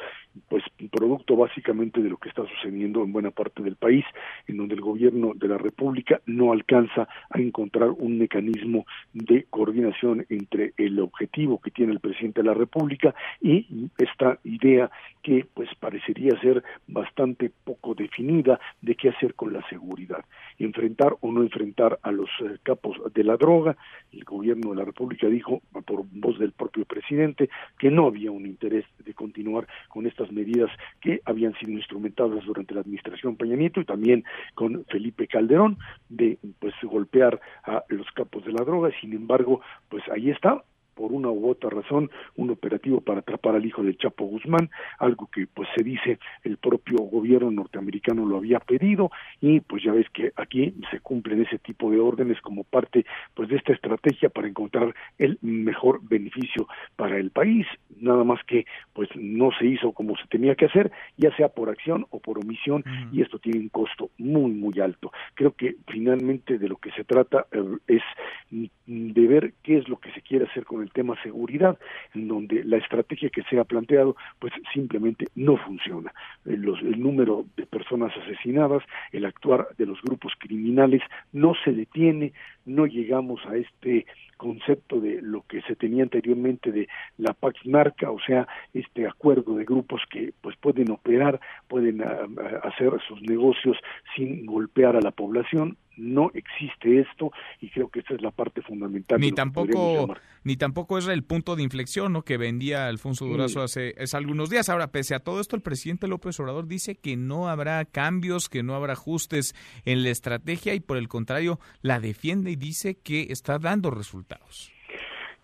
pues producto básicamente de lo que está sucediendo en buena parte del país, en donde el gobierno de la República no alcanza a encontrar un mecanismo de coordinación entre el objetivo que tiene el presidente de la República y esta idea que pues parecería ser bastante poco definida de qué hacer con la seguridad enfrentar o no enfrentar a los eh, capos de la droga. El gobierno de la República dijo, por voz del propio presidente, que no había un interés de continuar con medidas que habían sido instrumentadas durante la administración Peña Nieto y también con Felipe Calderón de pues golpear a los capos de la droga. Sin embargo, pues ahí está por una u otra razón un operativo para atrapar al hijo del Chapo Guzmán, algo que pues se dice el propio gobierno norteamericano lo había pedido y pues ya ves que aquí se cumplen ese tipo de órdenes como parte pues de esta estrategia para encontrar el mejor beneficio para el país, nada más que pues no se hizo como se tenía que hacer, ya sea por acción o por omisión y esto tiene un costo muy muy alto. Creo que finalmente de lo que se trata eh, es de ver qué es lo que se quiere hacer con el tema seguridad, en donde la estrategia que se ha planteado pues simplemente no funciona. Eh, el número de personas asesinadas, el actuar de los grupos criminales no se detiene, no llegamos a este concepto de lo que se tenía anteriormente de la Pax Marca, o sea, este acuerdo de grupos que pues pueden operar, pueden ah, ah, hacer sus negocios sin golpear a la población, no existe esto y creo que esta es la parte fundamental. Ni tampoco ni tampoco es el punto de inflexión ¿no? que vendía Alfonso Durazo hace, hace, algunos días. Ahora, pese a todo esto, el presidente López Obrador dice que no habrá cambios, que no habrá ajustes en la estrategia y por el contrario la defiende y dice que está dando resultados.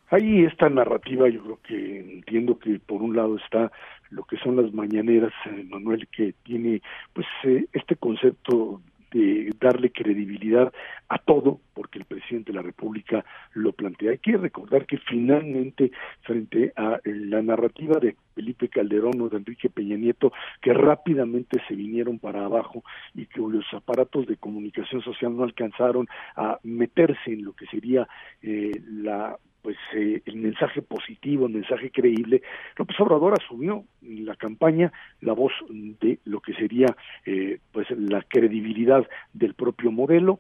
Hay esta narrativa, yo creo que entiendo que por un lado está lo que son las mañaneras, eh, Manuel, que tiene pues eh, este concepto de darle credibilidad a todo, porque el presidente de la República lo plantea. Hay que recordar que finalmente, frente a la narrativa de Felipe Calderón o de Enrique Peña Nieto, que rápidamente se vinieron para abajo y que los aparatos de comunicación social no alcanzaron a meterse en lo que sería eh, la pues eh, el mensaje positivo, el mensaje creíble, López Obrador asumió en la campaña la voz de lo que sería eh, pues la credibilidad del propio modelo,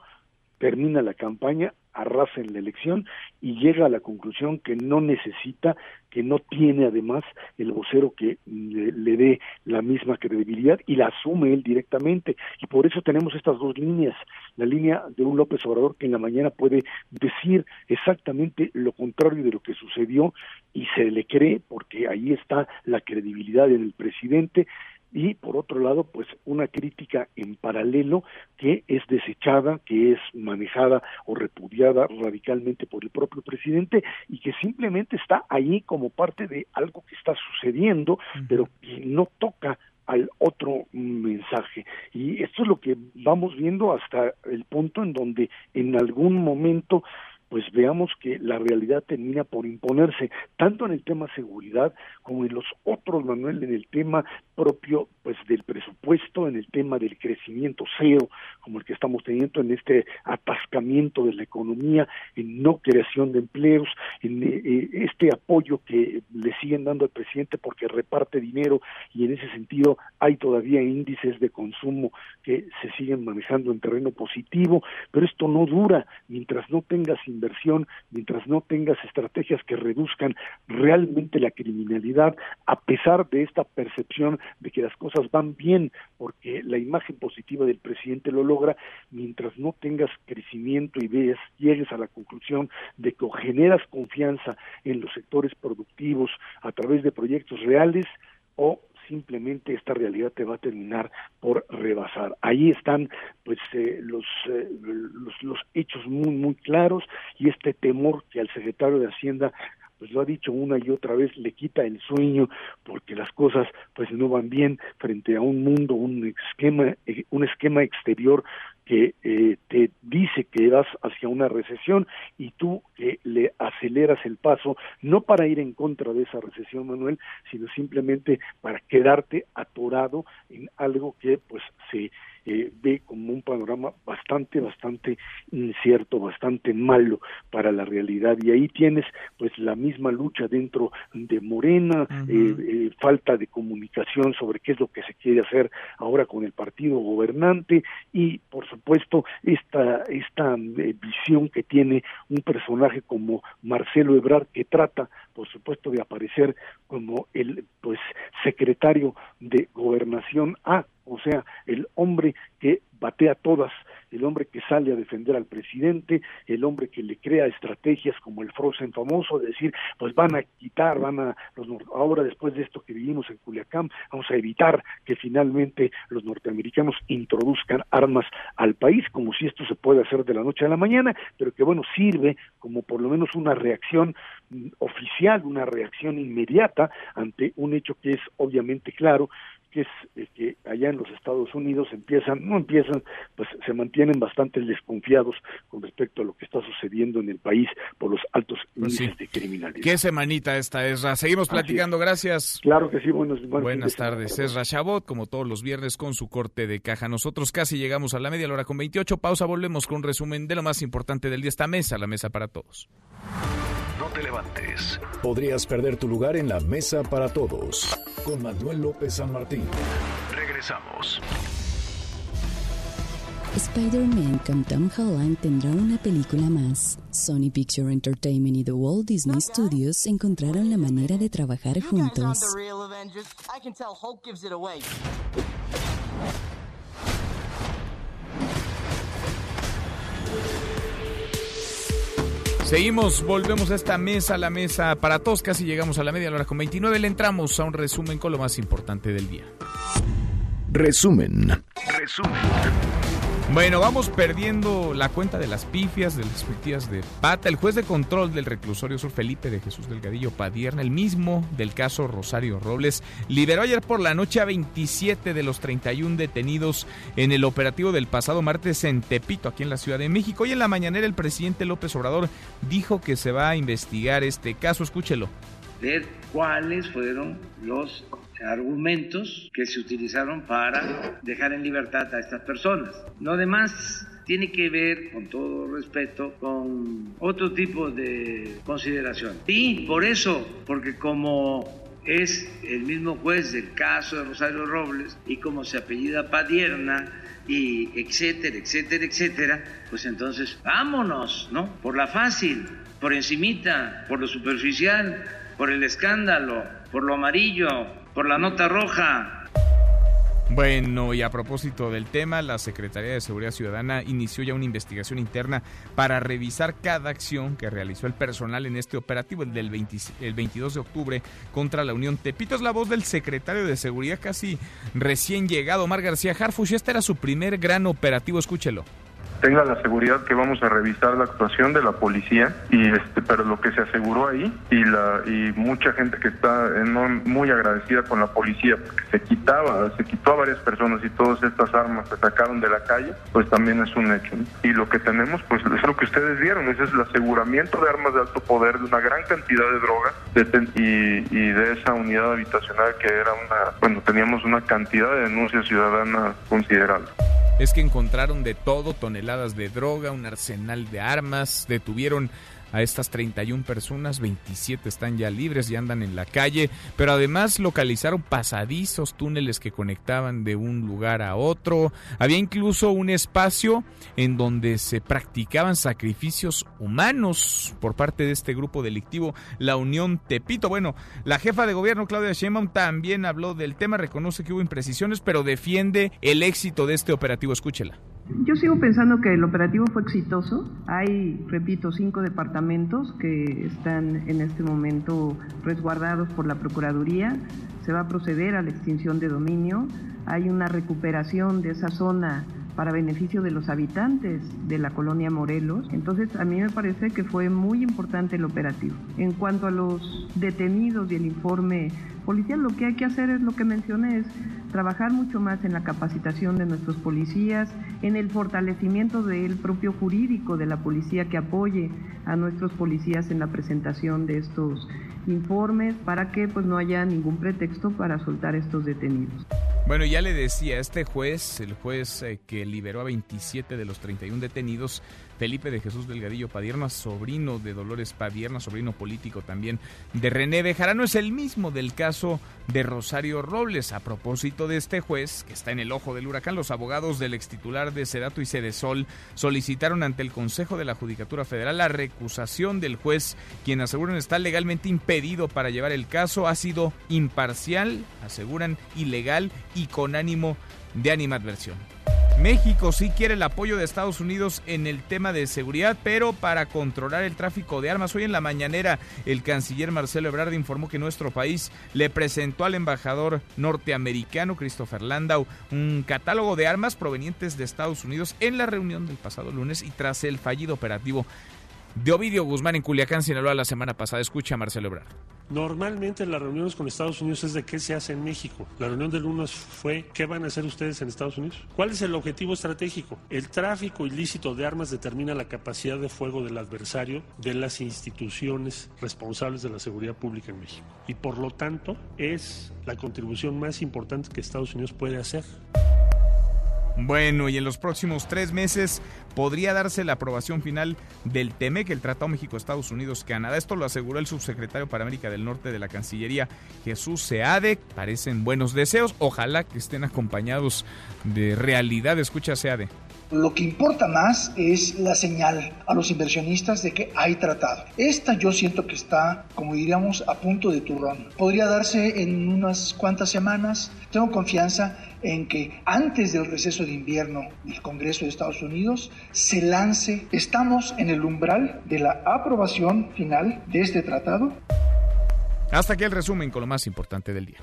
termina la campaña, arrasa en la elección y llega a la conclusión que no necesita, que no tiene además el vocero que le, dé la misma credibilidad y la asume él directamente. Y por eso tenemos estas dos líneas. La línea de un López Obrador que en la mañana puede decir exactamente lo contrario de lo que sucedió y se le cree porque ahí está la credibilidad en el presidente y por otro lado pues una crítica en paralelo que es desechada, que es manejada o repudiada radicalmente por el propio presidente y que simplemente está ahí como parte de algo que está sucediendo, pero que no toca al otro mensaje. Y esto es lo que vamos viendo hasta el punto en donde en algún momento pues veamos que la realidad termina por imponerse, tanto en el tema seguridad como en los otros, Manuel, en el tema propio pues del presupuesto, en el tema del crecimiento cero, como el que estamos teniendo en este atascamiento de la economía, en no creación de empleos, en eh, eh, este apoyo que le siguen dando al presidente porque reparte dinero y en ese sentido hay todavía índices de consumo que se siguen manejando en terreno positivo, pero esto no dura. Mientras no tengas mientras no tengas estrategias que reduzcan realmente la criminalidad, a pesar de esta percepción de que las cosas van bien, porque la imagen positiva del presidente lo logra, mientras no tengas crecimiento y veas, llegues a la conclusión de que generas confianza en los sectores productivos a través de proyectos reales o simplemente esta realidad te va a terminar por rebasar. Ahí están pues eh, los, eh, los, los hechos muy muy claros y este temor que al secretario de Hacienda pues lo ha dicho una y otra vez, le quita el sueño porque las cosas pues no van bien frente a un mundo, un esquema, eh, un esquema exterior que eh, te dice que vas hacia una recesión y tú que le aceleras el paso, no para ir en contra de esa recesión, Manuel, sino simplemente para quedarte atorado en algo que pues se eh, ve como un panorama bastante, bastante incierto, bastante malo para la realidad. Y ahí tienes pues la misma lucha dentro de Morena, eh, eh, falta de comunicación sobre qué es lo que se quiere hacer ahora con el partido gobernante y por supuesto esta, esta visión que tiene un personaje como Marcelo Ebrard que trata por supuesto de aparecer como el pues secretario de gobernación A o sea, el hombre que batea todas el hombre que sale a defender al presidente, el hombre que le crea estrategias como el Frozen famoso, de decir, pues van a quitar, van a, los, ahora después de esto que vivimos en Culiacán, vamos a evitar que finalmente los norteamericanos introduzcan armas al país, como si esto se puede hacer de la noche a la mañana, pero que bueno, sirve como por lo menos una reacción mm, oficial, una reacción inmediata ante un hecho que es obviamente claro que es eh, que allá en los Estados Unidos empiezan, no empiezan, pues se mantienen bastante desconfiados con respecto a lo que está sucediendo en el país por los altos pues índices de criminalidad. Qué semanita esta, Esra. Seguimos platicando, gracias. Claro que sí, buenos, buenas tardes. Esra Chabot, como todos los viernes, con su corte de caja. Nosotros casi llegamos a la media hora con 28. Pausa, volvemos con un resumen de lo más importante del día. Esta mesa, la mesa para todos. No te levantes. Podrías perder tu lugar en la mesa para todos. Con Manuel López San Martín. Regresamos. Spider-Man con Tom Holland tendrá una película más. Sony Picture Entertainment y The Walt Disney Studios encontraron la manera de trabajar juntos. Seguimos, volvemos a esta mesa, la mesa para todos. Casi llegamos a la media hora con 29. Le entramos a un resumen con lo más importante del día. Resumen. Resumen. Bueno, vamos perdiendo la cuenta de las pifias, de las metidas de pata. El juez de control del reclusorio sur Felipe de Jesús Delgadillo Padierna, el mismo del caso Rosario Robles, liberó ayer por la noche a 27 de los 31 detenidos en el operativo del pasado martes en Tepito, aquí en la Ciudad de México. Y en la mañanera el presidente López Obrador dijo que se va a investigar este caso. Escúchelo. Ver cuáles fueron los argumentos que se utilizaron para dejar en libertad a estas personas. Lo demás tiene que ver, con todo respeto, con otro tipo de consideración. Y por eso, porque como es el mismo juez del caso de Rosario Robles y como se apellida Padierna y etcétera, etcétera, etcétera, pues entonces vámonos, ¿no? Por la fácil, por encimita, por lo superficial, por el escándalo, por lo amarillo, por la nota roja. Bueno, y a propósito del tema, la Secretaría de Seguridad Ciudadana inició ya una investigación interna para revisar cada acción que realizó el personal en este operativo, el del 22 de octubre, contra la Unión Tepito. Es la voz del secretario de Seguridad casi recién llegado, Omar García Harfush. Este era su primer gran operativo, escúchelo tenga la seguridad que vamos a revisar la actuación de la policía y este pero lo que se aseguró ahí y la y mucha gente que está muy agradecida con la policía porque se quitaba se quitó a varias personas y todas estas armas se sacaron de la calle pues también es un hecho y lo que tenemos pues es lo que ustedes vieron ese es el aseguramiento de armas de alto poder de una gran cantidad de drogas y, y de esa unidad habitacional que era una bueno teníamos una cantidad de denuncias ciudadanas considerable es que encontraron de todo, toneladas de droga, un arsenal de armas, detuvieron a estas 31 personas, 27 están ya libres y andan en la calle, pero además localizaron pasadizos, túneles que conectaban de un lugar a otro. Había incluso un espacio en donde se practicaban sacrificios humanos por parte de este grupo delictivo, la Unión Tepito. Bueno, la jefa de gobierno Claudia Sheinbaum también habló del tema, reconoce que hubo imprecisiones, pero defiende el éxito de este operativo. Escúchela. Yo sigo pensando que el operativo fue exitoso. Hay, repito, cinco departamentos que están en este momento resguardados por la Procuraduría. Se va a proceder a la extinción de dominio. Hay una recuperación de esa zona para beneficio de los habitantes de la colonia Morelos. Entonces, a mí me parece que fue muy importante el operativo. En cuanto a los detenidos y el informe policial, lo que hay que hacer es lo que mencioné, es trabajar mucho más en la capacitación de nuestros policías, en el fortalecimiento del propio jurídico de la policía que apoye a nuestros policías en la presentación de estos informes para que pues no haya ningún pretexto para soltar estos detenidos. Bueno, ya le decía, este juez, el juez eh, que liberó a 27 de los 31 detenidos, Felipe de Jesús Delgadillo Padierna, sobrino de Dolores Padierna, sobrino político también de René Bejarano, es el mismo del caso de Rosario Robles. A propósito de este juez, que está en el ojo del huracán, los abogados del extitular de Sedato y Sedesol solicitaron ante el Consejo de la Judicatura Federal la recusación del juez, quien aseguran está legalmente impedido para llevar el caso, ha sido imparcial, aseguran ilegal y con ánimo de animadversión. México sí quiere el apoyo de Estados Unidos en el tema de seguridad, pero para controlar el tráfico de armas. Hoy en la mañanera el canciller Marcelo Ebrard informó que nuestro país le presentó al embajador norteamericano Christopher Landau un catálogo de armas provenientes de Estados Unidos en la reunión del pasado lunes y tras el fallido operativo de Ovidio Guzmán en Culiacán, Sinaloa la semana pasada. Escucha Marcelo Ebrard. Normalmente las reuniones con Estados Unidos es de qué se hace en México. La reunión del lunes fue qué van a hacer ustedes en Estados Unidos. ¿Cuál es el objetivo estratégico? El tráfico ilícito de armas determina la capacidad de fuego del adversario de las instituciones responsables de la seguridad pública en México. Y por lo tanto es la contribución más importante que Estados Unidos puede hacer. Bueno, y en los próximos tres meses podría darse la aprobación final del TEMEC, el Tratado México-Estados Unidos-Canadá. Esto lo aseguró el subsecretario para América del Norte de la Cancillería, Jesús Seade. Parecen buenos deseos. Ojalá que estén acompañados de realidad. Escucha, Seade. Lo que importa más es la señal a los inversionistas de que hay tratado. Esta yo siento que está, como diríamos, a punto de turrón. Podría darse en unas cuantas semanas. Tengo confianza en que antes del receso de invierno del Congreso de Estados Unidos se lance, estamos en el umbral de la aprobación final de este tratado. Hasta aquí el resumen con lo más importante del día.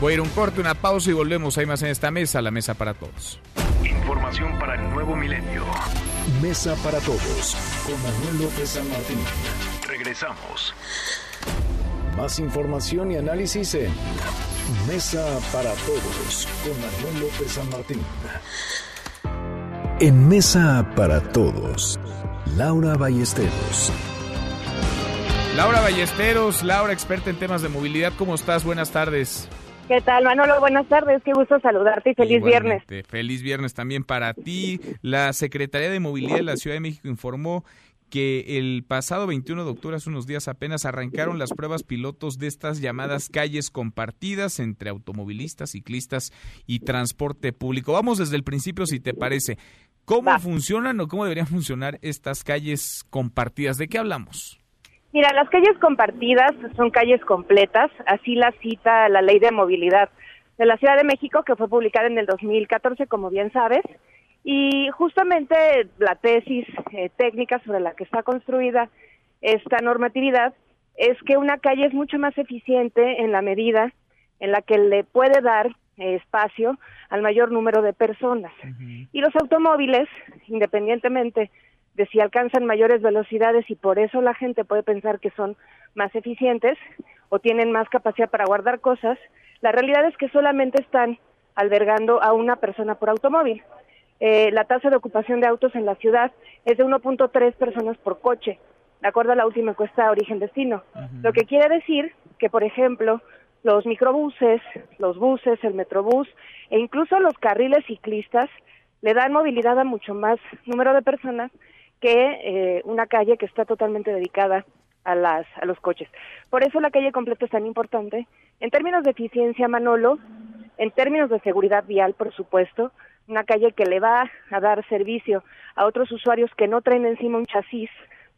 Voy a ir un corte, una pausa y volvemos. Hay más en esta mesa, la mesa para todos. Información para el nuevo milenio. Mesa para todos con Manuel López San Martín. Regresamos. Más información y análisis en Mesa para Todos con Manuel López San Martín. En Mesa para Todos, Laura Ballesteros. Laura Ballesteros, Laura, experta en temas de movilidad, ¿cómo estás? Buenas tardes. ¿Qué tal, Manolo? Buenas tardes, qué gusto saludarte y feliz viernes. Feliz viernes también para ti. La Secretaría de Movilidad de la Ciudad de México informó que el pasado 21 de octubre, hace unos días apenas, arrancaron las pruebas pilotos de estas llamadas calles compartidas entre automovilistas, ciclistas y transporte público. Vamos desde el principio, si te parece. ¿Cómo funcionan o cómo deberían funcionar estas calles compartidas? ¿De qué hablamos? Mira, las calles compartidas son calles completas, así la cita la Ley de Movilidad de la Ciudad de México, que fue publicada en el 2014, como bien sabes, y justamente la tesis eh, técnica sobre la que está construida esta normatividad es que una calle es mucho más eficiente en la medida en la que le puede dar eh, espacio al mayor número de personas. Y los automóviles, independientemente de si alcanzan mayores velocidades y por eso la gente puede pensar que son más eficientes o tienen más capacidad para guardar cosas, la realidad es que solamente están albergando a una persona por automóvil. Eh, la tasa de ocupación de autos en la ciudad es de 1.3 personas por coche, de acuerdo a la última encuesta Origen-Destino. Lo que quiere decir que, por ejemplo, los microbuses, los buses, el metrobús e incluso los carriles ciclistas le dan movilidad a mucho más número de personas que eh, una calle que está totalmente dedicada a, las, a los coches. Por eso la calle completa es tan importante. En términos de eficiencia, Manolo, en términos de seguridad vial, por supuesto, una calle que le va a dar servicio a otros usuarios que no traen encima un chasis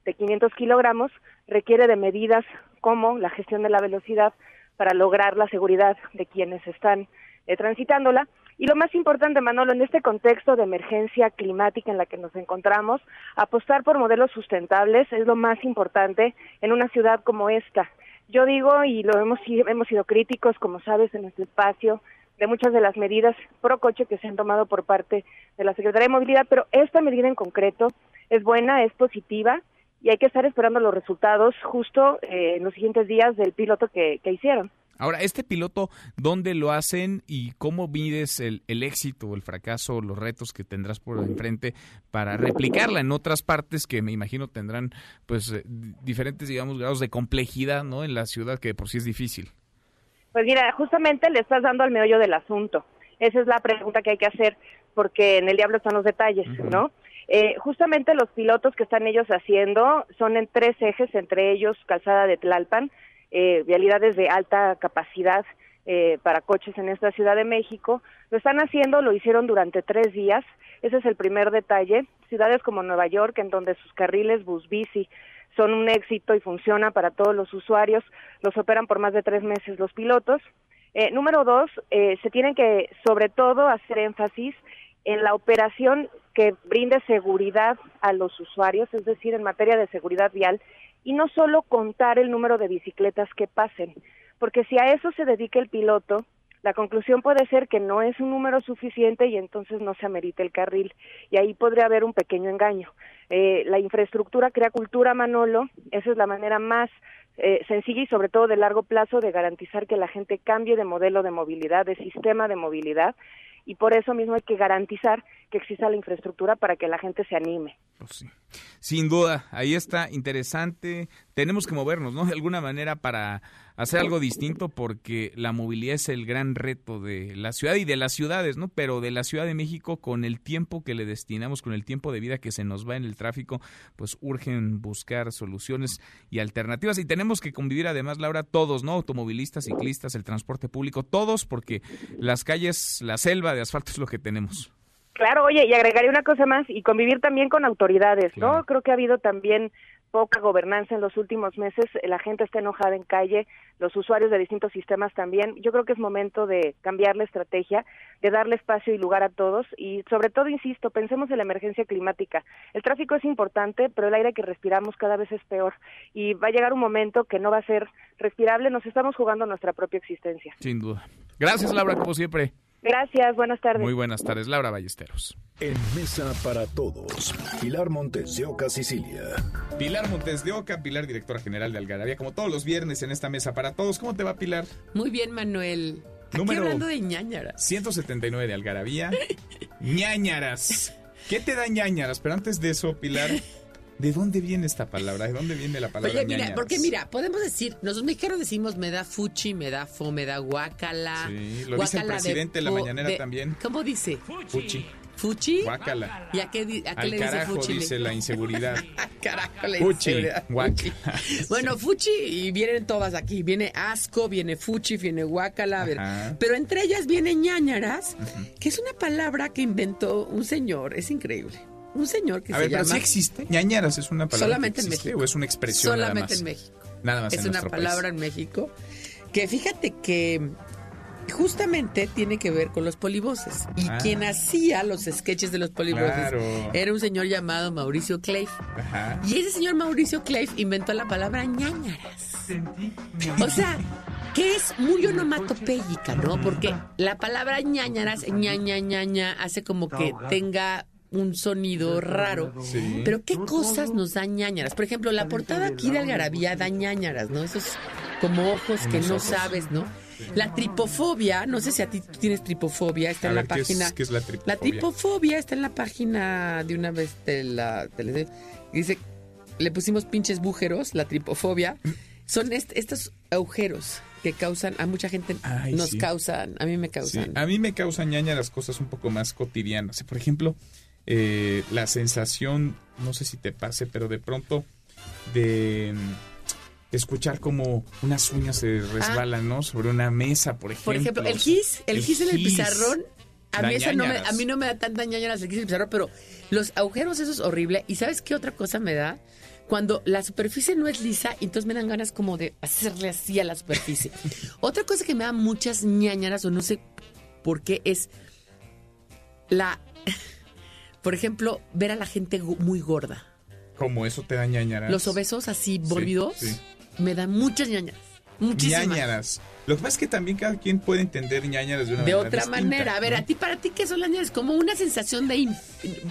de 500 kilogramos, requiere de medidas como la gestión de la velocidad para lograr la seguridad de quienes están eh, transitándola. Y lo más importante, Manolo, en este contexto de emergencia climática en la que nos encontramos, apostar por modelos sustentables es lo más importante en una ciudad como esta. Yo digo, y lo hemos, hemos sido críticos, como sabes, en este espacio, de muchas de las medidas pro coche que se han tomado por parte de la Secretaría de Movilidad, pero esta medida en concreto es buena, es positiva y hay que estar esperando los resultados justo eh, en los siguientes días del piloto que, hicieron. Ahora, este piloto, ¿dónde lo hacen y cómo mides el, el éxito o el fracaso, los retos que tendrás por enfrente para replicarla en otras partes que me imagino tendrán pues eh, diferentes, digamos, grados de complejidad, ¿no? En la ciudad que por sí es difícil. Pues mira, justamente le estás dando al meollo del asunto. Esa es la pregunta que hay que hacer, porque en el diablo están los detalles, ¿no? Eh, justamente los pilotos que están ellos haciendo son en tres ejes, entre ellos Calzada de Tlalpan, eh, vialidades de alta capacidad eh, para coches en esta Ciudad de México. Lo están haciendo, lo hicieron durante tres días. Ese es el primer detalle. Ciudades como Nueva York, en donde sus carriles bus bici son un éxito y funciona para todos los usuarios. Los operan por más de tres meses los pilotos. Eh, número dos, eh, se tiene que sobre todo hacer énfasis en la operación que brinde seguridad a los usuarios, es decir, en materia de seguridad vial, y no solo contar el número de bicicletas que pasen, porque si a eso se dedica el piloto, la conclusión puede ser que no es un número suficiente y entonces no se amerita el carril. Y ahí podría haber un pequeño engaño. Eh, la infraestructura crea cultura, Manolo. Esa es la manera más eh, sencilla y sobre todo de largo plazo de garantizar que la gente cambie de modelo de movilidad, de sistema de movilidad. Y por eso mismo hay que garantizar que exista la infraestructura para que la gente se anime. Pues Sin duda, ahí está interesante. Tenemos que movernos, ¿no? De alguna manera para hacer algo distinto porque la movilidad es el gran reto de la ciudad y de las ciudades, ¿no? Pero de la Ciudad de México, con el tiempo que le destinamos, con el tiempo de vida que se nos va en el tráfico, pues urgen buscar soluciones y alternativas. Y tenemos que convivir además, Laura, todos, ¿no? Automovilistas, ciclistas, el transporte público, todos, porque las calles, la selva de asfalto es lo que tenemos. Claro, oye, y agregaría una cosa más, y convivir también con autoridades, ¿no? Creo que ha habido también poca gobernanza en los últimos meses, la gente está enojada en calle, los usuarios de distintos sistemas también. Yo creo que es momento de cambiar la estrategia, de darle espacio y lugar a todos y sobre todo, insisto, pensemos en la emergencia climática. El tráfico es importante, pero el aire que respiramos cada vez es peor y va a llegar un momento que no va a ser respirable, nos estamos jugando nuestra propia existencia. Sin duda. Gracias, Laura, como siempre. Gracias, buenas tardes. Muy buenas tardes, Laura Ballesteros. En Mesa para Todos, Pilar Montes de Oca, Sicilia. Pilar Montes de Oca, Pilar, directora general de Algarabía, como todos los viernes en esta Mesa para Todos. ¿Cómo te va, Pilar? Muy bien, Manuel. Aquí Número hablando de ñañaras. 179 de Algarabía. [LAUGHS] ñañaras. ¿Qué te da ñañaras? Pero antes de eso, Pilar, [LAUGHS] ¿de dónde viene esta palabra? ¿De dónde viene la palabra Oye, mira, ñañaras? porque mira, podemos decir, nosotros mexicanos decimos me da fuchi, me da fo, me da guacala. Sí, lo dice el de presidente en la mañanera de- también. ¿Cómo dice? Fuchi. ¿Fuchi? Guácala. ¿Y a qué, di- a qué Al le dice carajo, fuchi? dice la inseguridad. [LAUGHS] Carajo, la Fuchi, inseguridad. [LAUGHS] Bueno, fuchi y vienen todas aquí. Viene asco, viene fuchi, viene guacala. Ajá. Pero entre ellas viene ñañaras, que es una palabra que inventó un señor. Es increíble. Un señor que A se ver, pero llama... sí existe. ñañaras es una palabra Solamente que en México. o es una expresión nada Solamente más? en México. Nada más Es en una palabra país. en México que fíjate que justamente tiene que ver con los polivoces. Y Ah. quien hacía los sketches de los polivoces Claro. era un señor llamado Mauricio Cleif. Ajá. Y ese señor Mauricio Cleif inventó la palabra ñañaras. O sea, que es muy onomatopéyica, ¿no? Porque la palabra ñañaras, ña, ña, ña, ña, hace como que tenga un sonido raro. Sí. Pero ¿qué cosas nos dan ñañaras? Por ejemplo, la portada aquí de Algarabía da ñañaras, ¿no? Esos como ojos que no sabes, ¿no? La tripofobia, no sé si a ti tú tienes tripofobia, está A en la ver, ¿qué es- página. qué es la tripofobia? La tripofobia está en la página de una vez de la tele. Dice, le pusimos pinches bújeros, la tripofobia. Son est- estos agujeros que causan, a mucha gente Ay, nos sí. causan, a mí me Sí, causan. a mí me causan ñaña las cosas un poco más cotidianas. Por ejemplo, eh, la sensación, no sé si te pase, pero de pronto de mm, escuchar como unas uñas se resbalan, ¿no? Sobre una mesa, por ejemplo. Por ejemplo, el gis, el, gis en el pizarrón, a Da mí, esa no me, ñáñaras. a mí no me da tanta ñañaras el gis en el pizarrón, pero los agujeros eso es horrible. ¿Y sabes qué otra cosa me da? Cuando la superficie no es lisa, entonces me dan ganas como de hacerle así a la superficie. [LAUGHS] otra cosa que me da muchas ñañaras, o no sé por qué, es la... Por ejemplo, ver a la gente muy gorda. Como eso te da ñañaras. Los obesos así bólidos sí. me dan muchas ñañaras. Muchísimas. ñañaras. Lo que pasa es que también cada quien puede entender ñañaras de una De manera otra distinta, manera. A ver, ¿no? a ti, para ti, ¿qué son las ñañaras? Como una sensación de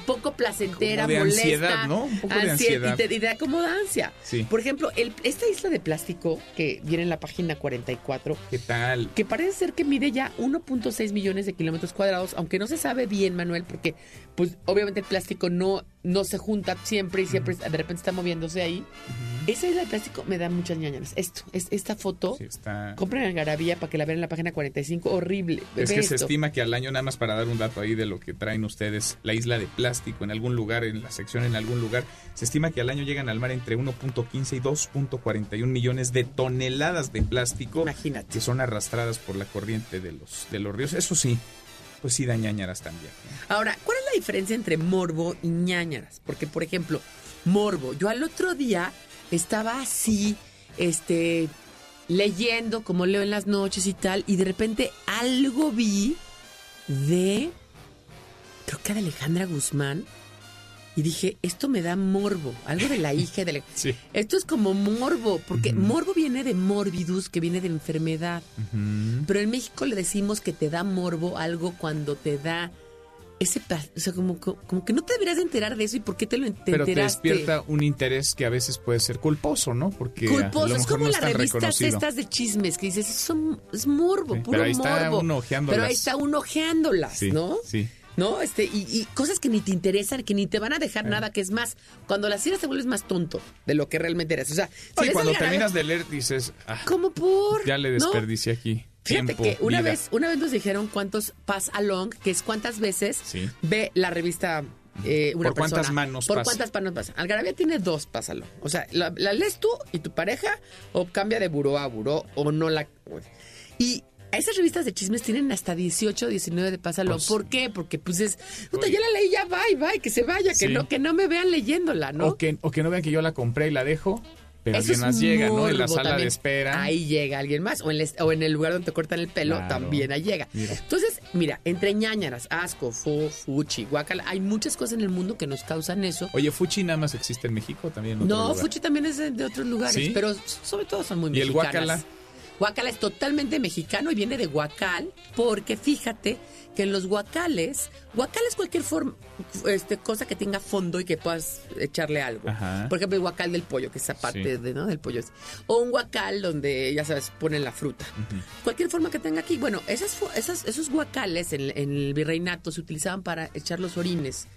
poco placentera, Como de molesta. ansiedad, ¿no? Un poco de ansiedad. Y te, y te da como de ansia. Sí. Por ejemplo, el- esta isla de plástico que viene en la página 44, ¿Qué tal? que parece ser que mide ya 1.6 millones de kilómetros cuadrados, aunque no se sabe bien, Manuel, porque pues obviamente el plástico no, no se junta siempre y siempre de repente está moviéndose ahí. Esa isla de plástico me da muchas ñañaras. Esto, es, esta foto, Sí, está... compren en Garabía para que la vean en la página 45, horrible. Es Ve que se estima que al año, nada más para dar un dato ahí de lo que traen ustedes, la isla de plástico en algún lugar, en la sección en algún lugar, se estima que al año llegan al mar entre 1.15 y 2.41 millones de toneladas de plástico que son arrastradas por la corriente de los, de los ríos. Eso sí, pues sí dañañaras también. ¿no? Ahora, ¿cuál es la diferencia entre morbo y ñañaras? Porque, por ejemplo, morbo, yo al otro día estaba así, este, leyendo, como leo en las noches y tal, y de repente algo vi de, creo que de Alejandra Guzmán, y dije, esto me da morbo, algo de la hija de la... [LAUGHS] Sí. Esto es como morbo, porque morbo viene de morbidus, que viene de enfermedad. Pero en México le decimos que te da morbo algo cuando te da ese... O sea, como, como que no te deberías de enterar de eso y por qué te lo te Pero te enteraste. despierta un interés que a veces puede ser culposo, ¿no? Porque a lo Culposo, es como no las revistas estas de chismes que dices, eso es morbo, Sí, puro pero ahí está morbo. uno ojeándolas. Pero ahí está uno ojeándolas, Sí, ¿no? Sí. ¿No? Este, y, y cosas que ni te interesan, que ni te van a dejar nada, que es más, cuando las cierras te vuelves más tonto de lo que realmente eres. O sea, si lees cuando terminas de leer dices, ah, ¿Cómo por? ya le ¿No? desperdicié aquí Fíjate tiempo, que una vida. vez, una vez nos dijeron cuántos pass along, que es cuántas veces Sí. ve la revista eh, una ¿Por cuántas manos Por pasa? cuántas manos pasa. Algarabía tiene dos pass along. O sea, la, la lees tú y tu pareja, o cambia de buró a buró, o no la. Y esas revistas de chismes tienen hasta 18, 19 de pass along. Pues- ¿Por qué? Porque pues es. Puta, ya la leí, ya bye, bye, que se vaya, que Sí. no, que no me vean leyéndola, ¿no? O, que, o que no vean que yo la compré y la dejo, pero Eso alguien más llega, ¿no? En la sala de espera. Ahí llega alguien más. O en, el, o en el lugar donde te cortan el pelo, Claro. también ahí llega. Mira. Entonces, mira, entre ñañaras, asco, fu, fuchi, guacala, hay muchas cosas en el mundo que nos causan eso. Oye, Fuchi nada más existe en México también. en No, lugar? fuchi también es de, de otros lugares, ¿Sí? pero sobre todo son muy ¿Y el guacala? Guacala es totalmente mexicano y viene de guacal, porque fíjate que en los guacales, guacal es cualquier forma, este, cosa que tenga fondo y que puedas echarle algo. Ajá. Por ejemplo, el guacal del pollo, que es Sí. de, ¿no? del pollo. O un guacal donde, ya sabes, ponen la fruta. Cualquier forma que tenga aquí. Bueno, esas, esos guacales en, en el virreinato se utilizaban para echar los orines.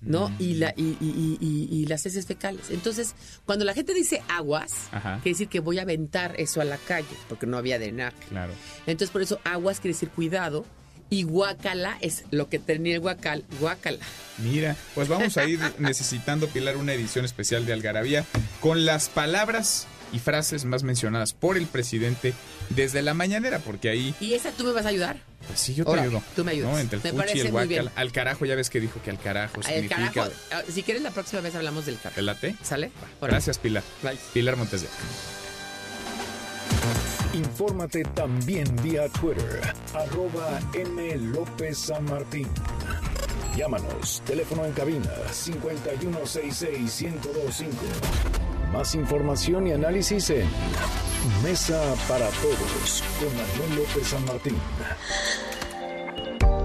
¿no? Y, la, y, y- y- y- y las heces fecales. Entonces, cuando la gente dice aguas, Ajá. quiere decir que voy a aventar eso a la calle, porque no había drenaje. Claro. Entonces, por eso aguas quiere decir cuidado. Y guacala es lo que tenía el guacal, guacala. Mira, pues vamos a ir [LAUGHS] necesitando, Pilar, una edición especial de Algarabía con las palabras y frases más mencionadas por el presidente desde la mañanera, porque ahí, ¿Y esa tú me vas a ayudar? pues sí, yo te Órale, ayudo. tú me ayudas. ¿no? Entre el Me fuchi y el guacal. Al carajo, ya ves que dijo que al carajo El significa... carajo, ah, si quieres la próxima vez hablamos del carajo. ¿Te late? ¿Sale? Órale. Gracias, Pilar. Bye. Pilar Montes de. Infórmate también vía Twitter, arroba M. López San Martín. Llámanos, teléfono en cabina 5166-1025. Más información y análisis en Mesa para Todos con Manuel López San Martín.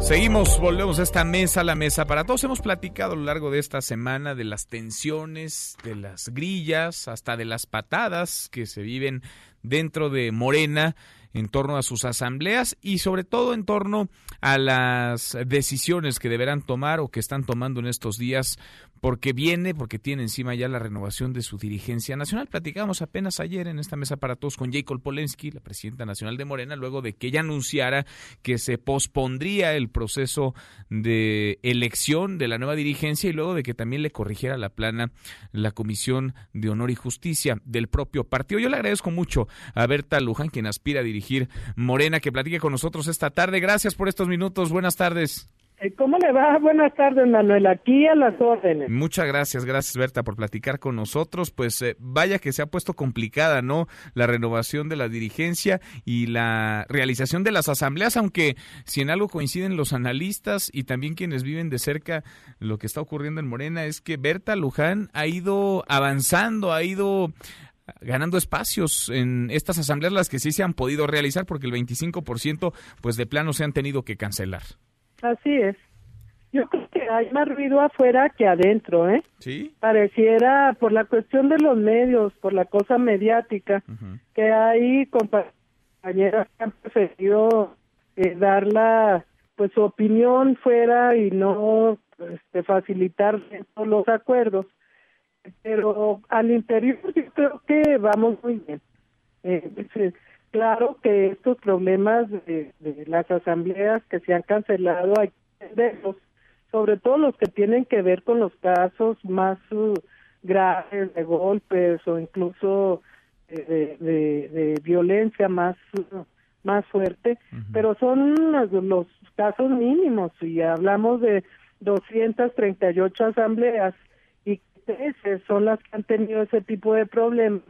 Seguimos, volvemos a esta mesa, la mesa para todos. Hemos platicado a lo largo de esta semana de las tensiones, de las grillas, hasta de las patadas que se viven dentro de Morena en torno a sus asambleas y sobre todo en torno a las decisiones que deberán tomar o que están tomando en estos días porque viene, porque tiene encima ya la renovación de su dirigencia nacional. Platicamos apenas ayer en esta mesa para todos con Jacob Polensky, la presidenta nacional de Morena, luego de que ella anunciara que se pospondría el proceso de elección de la nueva dirigencia y luego de que también le corrigiera la plana la Comisión de Honor y Justicia del propio partido. Yo le agradezco mucho a Berta Luján, quien aspira a dirigir Morena, que platique con nosotros esta tarde. Gracias por estos minutos. Buenas tardes. Eh, ¿Cómo le va? Buenas tardes, Manuel. Aquí a las órdenes. Muchas gracias, gracias Berta por platicar con nosotros. Pues eh, vaya que se ha puesto complicada, ¿no? La renovación de la dirigencia y la realización de las asambleas, aunque si en algo coinciden los analistas y también quienes viven de cerca lo que está ocurriendo en Morena es que Berta Luján ha ido avanzando, ha ido ganando espacios en estas asambleas las que sí se han podido realizar porque el 25% pues de plano se han tenido que cancelar. Así es. Yo creo que hay más ruido afuera que adentro, ¿eh? Sí. Pareciera, por la cuestión de los medios, por la cosa mediática, que hay compañeras que han preferido eh, dar la, pues, su opinión fuera y no este, facilitar los acuerdos. Pero al interior yo creo que vamos muy bien. Eh, claro que estos problemas de, de las asambleas que se han cancelado hay que entenderlos, sobre todo los que tienen que ver con los casos más uh, graves de golpes o incluso eh, de, de, de violencia más uh, más fuerte, pero son los, los casos mínimos. Y hablamos de 238 asambleas y 13 son las que han tenido ese tipo de problemas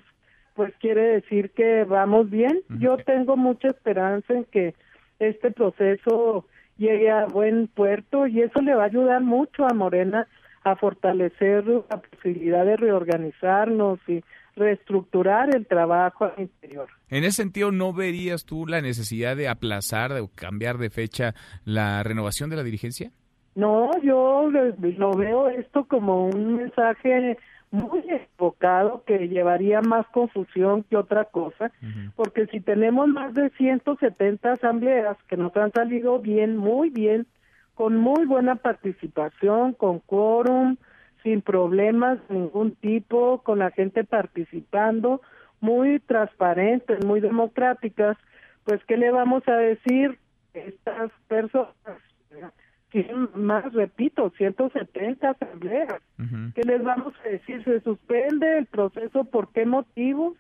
pues quiere decir que vamos bien. Yo tengo mucha esperanza en que este proceso llegue a buen puerto y eso le va a ayudar mucho a Morena a fortalecer la posibilidad de reorganizarnos y reestructurar el trabajo al interior. En ese sentido, ¿no verías tú la necesidad de aplazar o cambiar de fecha la renovación de la dirigencia? No, yo lo veo esto como un mensaje muy enfocado que llevaría más confusión que otra cosa, porque si tenemos más de 170 asambleas que nos han salido bien, muy bien, con muy buena participación, con quórum, sin problemas de ningún tipo, con la gente participando, muy transparentes, muy democráticas, pues ¿qué le vamos a decir estas personas? Tienen más, repito, 170 asambleas. ¿Qué les vamos a decir? ¿Se suspende el proceso? ¿Por qué motivos?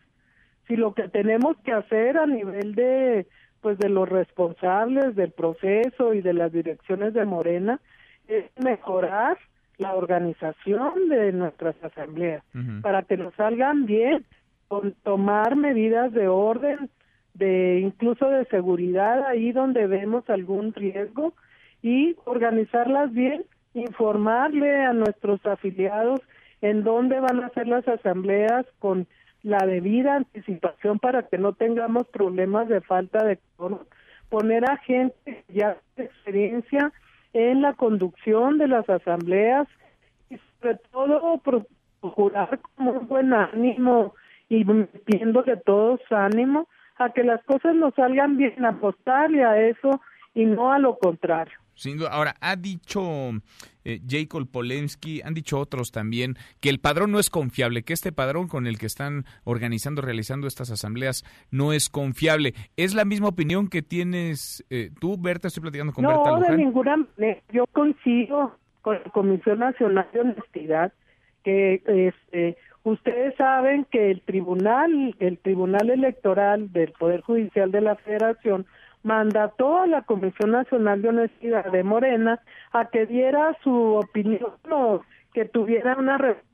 Si lo que tenemos que hacer a nivel de pues de los responsables del proceso y de las direcciones de Morena es mejorar la organización de nuestras asambleas para que nos salgan bien, con tomar medidas de orden, de incluso de seguridad ahí donde vemos algún riesgo y organizarlas bien, informarle a nuestros afiliados en dónde van a ser las asambleas con la debida anticipación para que no tengamos problemas de falta de poner a gente ya de experiencia en la conducción de las asambleas y sobre todo procurar con un buen ánimo y metiéndole todos ánimo a que las cosas nos salgan bien, apostarle a eso y no a lo contrario. Sin duda. Ahora, ha dicho eh, Jacob Polensky, han dicho otros también, que el padrón no es confiable, que este padrón con el que están organizando, realizando estas asambleas, no es confiable. ¿Es la misma opinión que tienes eh, tú, Berta? Estoy platicando con Berta No, de ninguna manera. Yo coincido con la Comisión Nacional de Honestidad, que este, ustedes saben que el tribunal, el Tribunal Electoral del Poder Judicial de la Federación, mandató a la Comisión Nacional de Honestidad de Morena a que diera su opinión o que tuviera una reflexión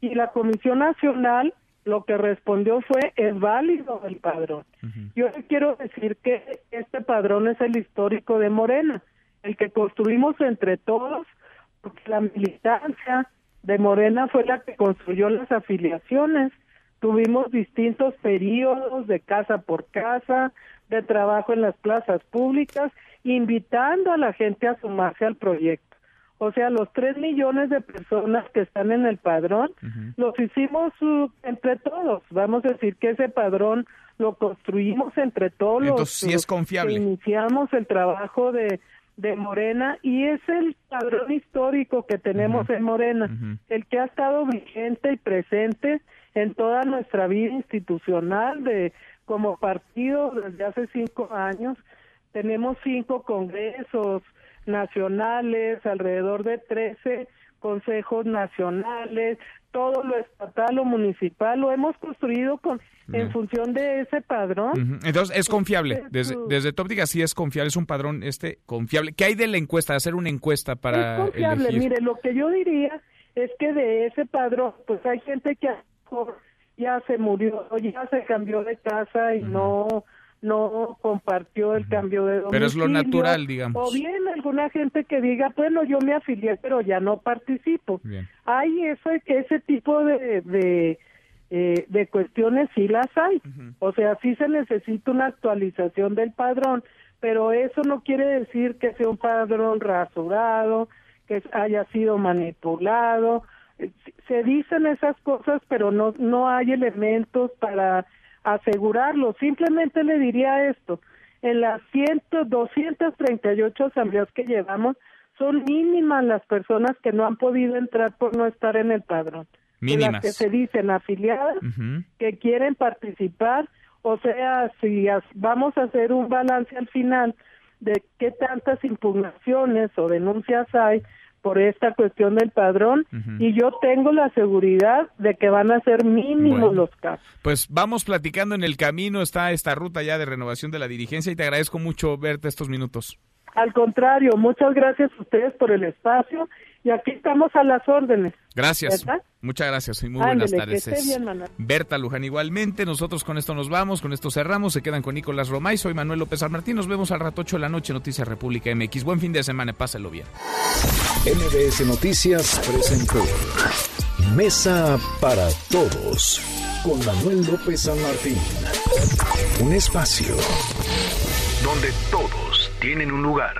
y la Comisión Nacional lo que respondió fue es válido el padrón. Yo quiero decir que este padrón es el histórico de Morena, el que construimos entre todos, porque la militancia de Morena fue la que construyó las afiliaciones Tuvimos distintos periodos de casa por casa, de trabajo en las plazas públicas, invitando a la gente a sumarse al proyecto. O sea, los tres millones de personas que están en el padrón, los hicimos uh, entre todos. Vamos a decir que ese padrón lo construimos entre todos. Entonces, sí es confiable. Iniciamos el trabajo de, de Morena y es el padrón histórico que tenemos en Morena, el que ha estado vigente y presente en toda nuestra vida institucional de como partido desde hace cinco años. Tenemos cinco congresos nacionales, alrededor de trece consejos nacionales, todo lo estatal o municipal lo hemos construido con en función de ese padrón. Entonces es confiable, desde, desde tu óptica sí es confiable, es un padrón este confiable. ¿Qué hay de la encuesta, de hacer una encuesta para Es confiable, mire, lo que yo diría es que de ese padrón, pues hay gente que ya se murió, ya se cambió de casa y no no compartió el cambio de domicilio. Pero es lo natural, digamos. O bien alguna gente que diga, bueno, yo me afilié, pero ya no participo. Hay ese, ese tipo de, de, eh, de cuestiones, sí las hay. O sea, sí se necesita una actualización del padrón, pero eso no quiere decir que sea un padrón rasurado, que haya sido manipulado se dicen esas cosas, pero no, no hay elementos para asegurarlo. Simplemente le diría esto, en las ciento, 238 asambleas que llevamos, son mínimas las personas que no han podido entrar por no estar en el padrón. Mínimas. Las que se dicen afiliadas, que quieren participar, o sea, si vamos a hacer un balance al final de qué tantas impugnaciones o denuncias hay, por esta cuestión del padrón y yo tengo la seguridad de que van a ser mínimos los casos. Pues vamos platicando en el camino, está esta ruta ya de renovación de la dirigencia y te agradezco mucho verte estos minutos. Al contrario, muchas gracias a ustedes por el espacio y aquí estamos a las órdenes. Gracias. ¿Verdad? Muchas gracias y muy buenas Ándele, que tardes. esté bien, Manuel. Berta Luján igualmente. Nosotros con esto nos vamos, con esto cerramos. Se quedan con Nicolás Romay. Soy Manuel López San Martín. Nos vemos al rato 8 de la noche, Noticias República MX. Buen fin de semana, pásenlo bien. MBS Noticias presentó Mesa para Todos con Manuel López San Martín. Un espacio donde todos tienen un lugar.